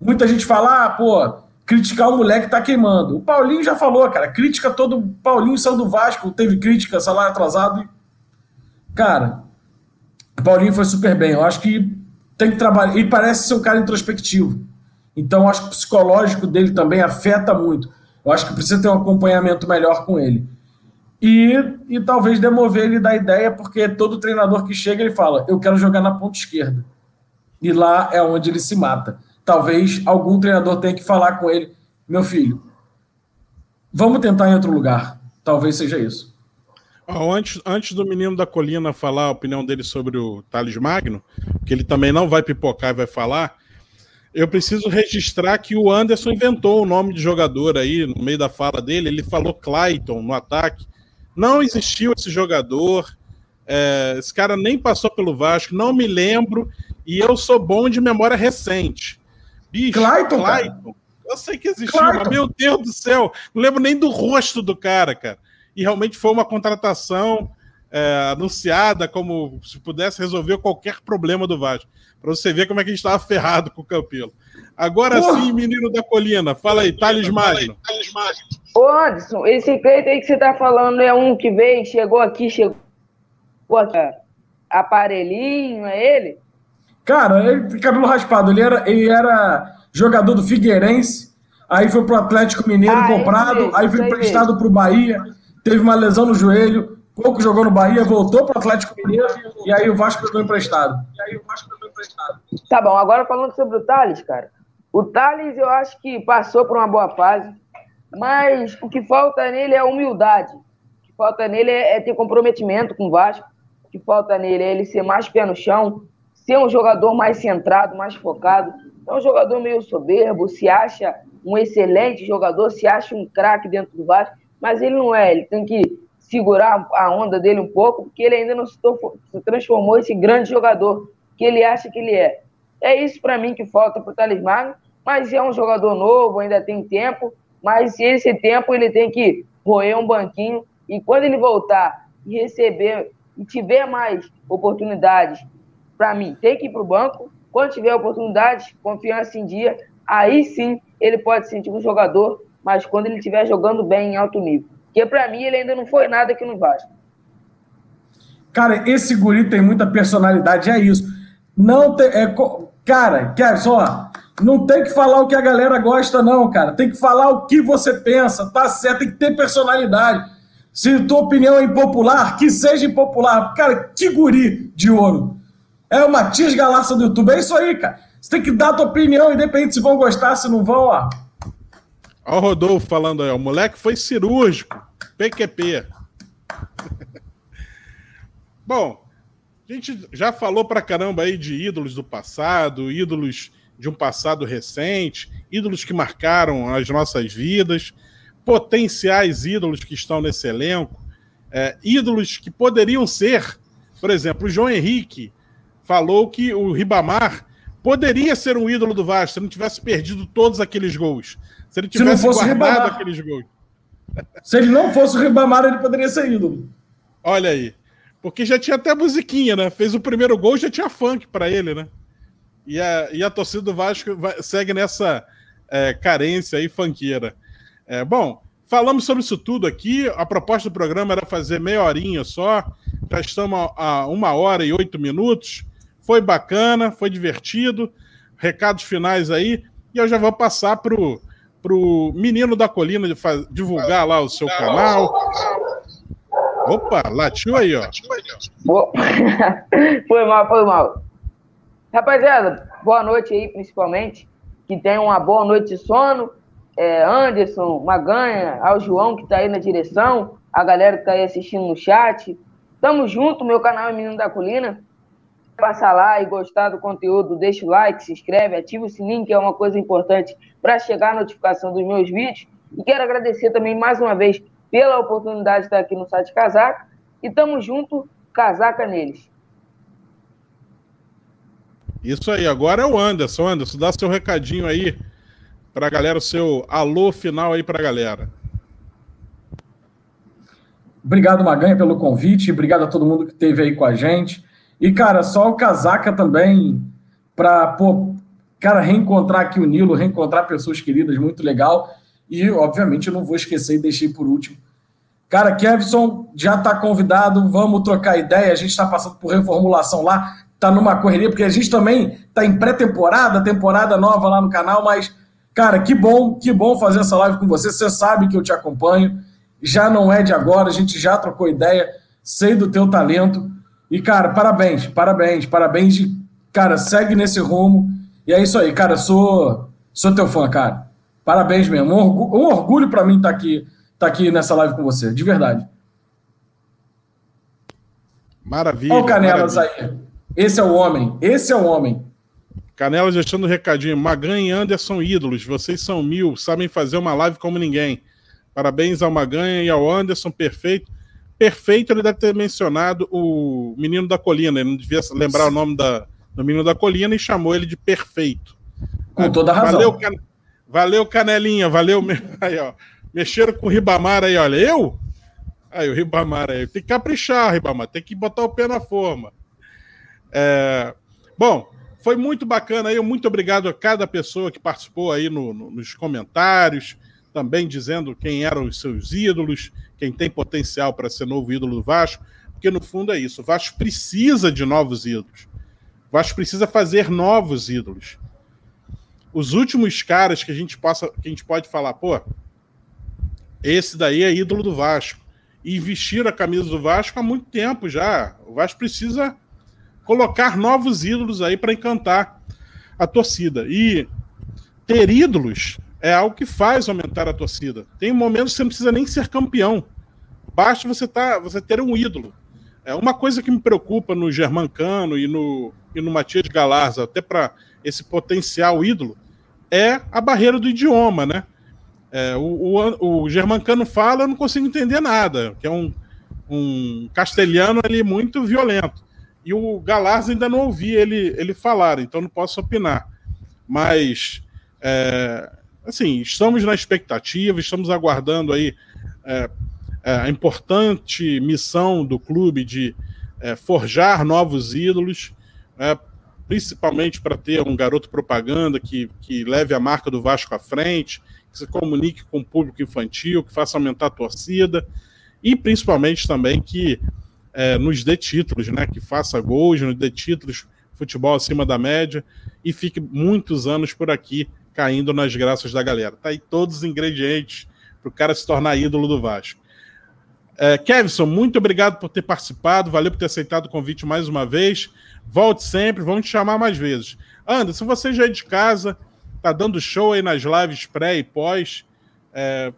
muita gente fala, ah, pô, criticar o moleque tá queimando. O Paulinho já falou, cara, crítica todo. Paulinho saiu do Vasco, teve crítica, salário atrasado. Cara, o Paulinho foi super bem. Eu acho que tem que trabalhar. Ele parece ser um cara introspectivo. Então, acho que o psicológico dele também afeta muito. Eu acho que precisa ter um acompanhamento melhor com ele. E, e talvez demover ele da ideia, porque todo treinador que chega ele fala: Eu quero jogar na ponta esquerda. E lá é onde ele se mata. Talvez algum treinador tenha que falar com ele: Meu filho, vamos tentar em outro lugar. Talvez seja isso. Antes, antes do menino da colina falar a opinião dele sobre o Thales Magno, que ele também não vai pipocar e vai falar, eu preciso registrar que o Anderson inventou o nome de jogador aí no meio da fala dele. Ele falou Clayton no ataque. Não existiu esse jogador. É, esse cara nem passou pelo Vasco, não me lembro. E eu sou bom de memória recente. Bicho, Clayton, Clayton. Eu sei que existiu, Clayton. mas meu Deus do céu, não lembro nem do rosto do cara, cara e realmente foi uma contratação é, anunciada como se pudesse resolver qualquer problema do Vasco. Para você ver como é que a gente estava ferrado com o Campelo. Agora Porra. sim, menino da colina, fala aí, Thales Magno. Ô Anderson, esse Cleiton aí que você está falando é um que veio, chegou aqui, chegou aqui, aparelhinho, é ele? Cara, ele cabelo raspado, ele era, ele era jogador do Figueirense, aí foi pro Atlético Mineiro ah, comprado, aí foi emprestado pro Bahia, teve uma lesão no joelho, pouco jogou no Bahia, voltou para o Atlético Mineiro e aí o Vasco pegou emprestado. E aí o Vasco pegou emprestado. Tá bom, agora falando sobre o Thales, cara. O Thales eu acho que passou por uma boa fase, mas o que falta nele é humildade. O que falta nele é, é ter comprometimento com o Vasco. O que falta nele é ele ser mais pé no chão, ser um jogador mais centrado, mais focado. É um jogador meio soberbo, se acha um excelente jogador, se acha um craque dentro do Vasco mas ele não é, ele tem que segurar a onda dele um pouco, porque ele ainda não se, transformou esse grande jogador que ele acha que ele é. É isso para mim que falta para o Talismã, mas é um jogador novo, ainda tem tempo, mas esse tempo ele tem que roer um banquinho e quando ele voltar e receber e tiver mais oportunidades, para mim, tem que ir para o banco. Quando tiver oportunidades, confiança em dia, aí sim ele pode sentir um jogador mas quando ele estiver jogando bem em alto nível. Porque para mim ele ainda não foi nada aqui no Vasco. Cara, esse guri tem muita personalidade, é isso. Não tem. É, cara, quer só. Não tem que falar o que a galera gosta, não, cara. Tem que falar o que você pensa, tá certo, tem que ter personalidade. Se tua opinião é impopular, que seja impopular. Cara, que guri de ouro. É Matias Galaça do YouTube. É isso aí, cara. Você tem que dar a tua opinião, independente se vão gostar, se não vão, ó. Olha o Rodolfo falando aí, o moleque foi cirúrgico, PQP. Bom, a gente já falou pra caramba aí de ídolos do passado, ídolos de um passado recente, ídolos que marcaram as nossas vidas, potenciais ídolos que estão nesse elenco, é, ídolos que poderiam ser, por exemplo, o João Henrique falou que o Ribamar poderia ser um ídolo do Vasco se não tivesse perdido todos aqueles gols. Se ele tivesse se não fosse guardado aqueles gols. Se ele não fosse o Ribamar, ele poderia ser ídolo. Olha aí. Porque já tinha até musiquinha, né? Fez o primeiro gol, já tinha funk para ele, né? E a, e a torcida do Vasco vai, segue nessa é, carência aí funkeira. É, bom, falamos sobre isso tudo aqui. A proposta do programa era fazer meia horinha só. Já estamos a uma hora e oito minutos. Foi bacana, foi divertido. Recados finais aí. E eu já vou passar para o pro menino da colina de divulgar lá o seu canal. Opa, latiu aí, ó. foi mal, foi mal. Rapaziada, boa noite aí, principalmente. Que tenham uma boa noite de sono. É, Anderson, Maganha, ao João que tá aí na direção, a galera que tá aí assistindo no chat. Tamo junto, meu canal é Menino da Colina passar lá e gostar do conteúdo, deixa o like, se inscreve, ativa o sininho, que é uma coisa importante para chegar a notificação dos meus vídeos. E quero agradecer também mais uma vez pela oportunidade de estar aqui no site Casaca. E tamo junto, casaca neles. Isso aí, agora é o Anderson. Anderson, dá seu recadinho aí para a galera, o seu alô final aí para a galera. Obrigado, Maganha, pelo convite. Obrigado a todo mundo que esteve aí com a gente. E, cara, só o casaca também, para, pô, cara, reencontrar aqui o Nilo, reencontrar pessoas queridas, muito legal. E, obviamente, eu não vou esquecer e deixei por último. Cara, Kevson já está convidado, vamos trocar ideia. A gente está passando por reformulação lá, está numa correria, porque a gente também está em pré-temporada, temporada nova lá no canal, mas, cara, que bom, que bom fazer essa live com você. Você sabe que eu te acompanho, já não é de agora, a gente já trocou ideia, sei do teu talento. E, cara, parabéns, parabéns, parabéns. De, cara, segue nesse rumo. E é isso aí, cara, sou, sou teu fã, cara. Parabéns mesmo. Um orgulho, um orgulho para mim estar tá aqui, tá aqui nessa live com você, de verdade. Maravilha. Olha o Canelas maravilha. aí. Esse é o homem, esse é o homem. Canelas deixando um recadinho. Magan e Anderson ídolos, vocês são mil, sabem fazer uma live como ninguém. Parabéns ao Magan e ao Anderson, perfeito perfeito ele deve ter mencionado o Menino da Colina. Ele não devia lembrar o nome da, do Menino da Colina e chamou ele de perfeito. Com toda a razão. Valeu, can... valeu Canelinha. Valeu. Aí, ó. Mexeram com o Ribamar aí, olha. Eu? Aí, o Ribamar aí. Tem que caprichar, Ribamar. Tem que botar o pé na forma. É... Bom, foi muito bacana aí. Muito obrigado a cada pessoa que participou aí no, no, nos comentários, também dizendo quem eram os seus ídolos quem tem potencial para ser novo ídolo do Vasco, porque no fundo é isso. O Vasco precisa de novos ídolos. O Vasco precisa fazer novos ídolos. Os últimos caras que a gente possa, que a gente pode falar, pô, esse daí é ídolo do Vasco. E vestir a camisa do Vasco há muito tempo já. O Vasco precisa colocar novos ídolos aí para encantar a torcida. E ter ídolos é algo que faz aumentar a torcida. Tem momentos que você não precisa nem ser campeão. Basta você, tá, você ter um ídolo. É uma coisa que me preocupa no Germancano e no, e no Matias Galarza, até para esse potencial ídolo, é a barreira do idioma, né? É, o, o, o Germancano fala, eu não consigo entender nada, que é um, um castelhano ali muito violento. E o Galarza ainda não ouvi ele, ele falar, então não posso opinar. Mas é, assim, estamos na expectativa, estamos aguardando aí é, é, a importante missão do clube de é, forjar novos ídolos, é, principalmente para ter um garoto propaganda que, que leve a marca do Vasco à frente, que se comunique com o público infantil, que faça aumentar a torcida, e principalmente também que é, nos dê títulos, né, que faça gols, nos dê títulos, futebol acima da média, e fique muitos anos por aqui caindo nas graças da galera. Tá aí todos os ingredientes para o cara se tornar ídolo do Vasco. É, Kevson, muito obrigado por ter participado, valeu por ter aceitado o convite mais uma vez. Volte sempre, vamos te chamar mais vezes. Anderson, você já é de casa, tá dando show aí nas lives pré e pós, é,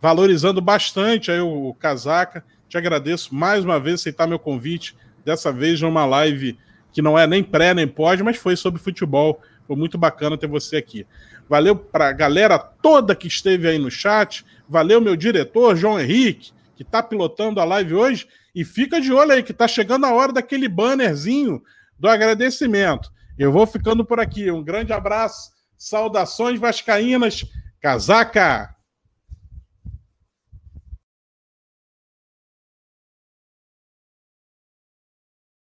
valorizando bastante aí o, o Casaca. Te agradeço mais uma vez aceitar meu convite, dessa vez numa live que não é nem pré nem pós, mas foi sobre futebol foi muito bacana ter você aqui. Valeu para a galera toda que esteve aí no chat. Valeu, meu diretor, João Henrique, que está pilotando a live hoje. E fica de olho aí, que está chegando a hora daquele bannerzinho do agradecimento. Eu vou ficando por aqui. Um grande abraço, saudações vascaínas, casaca!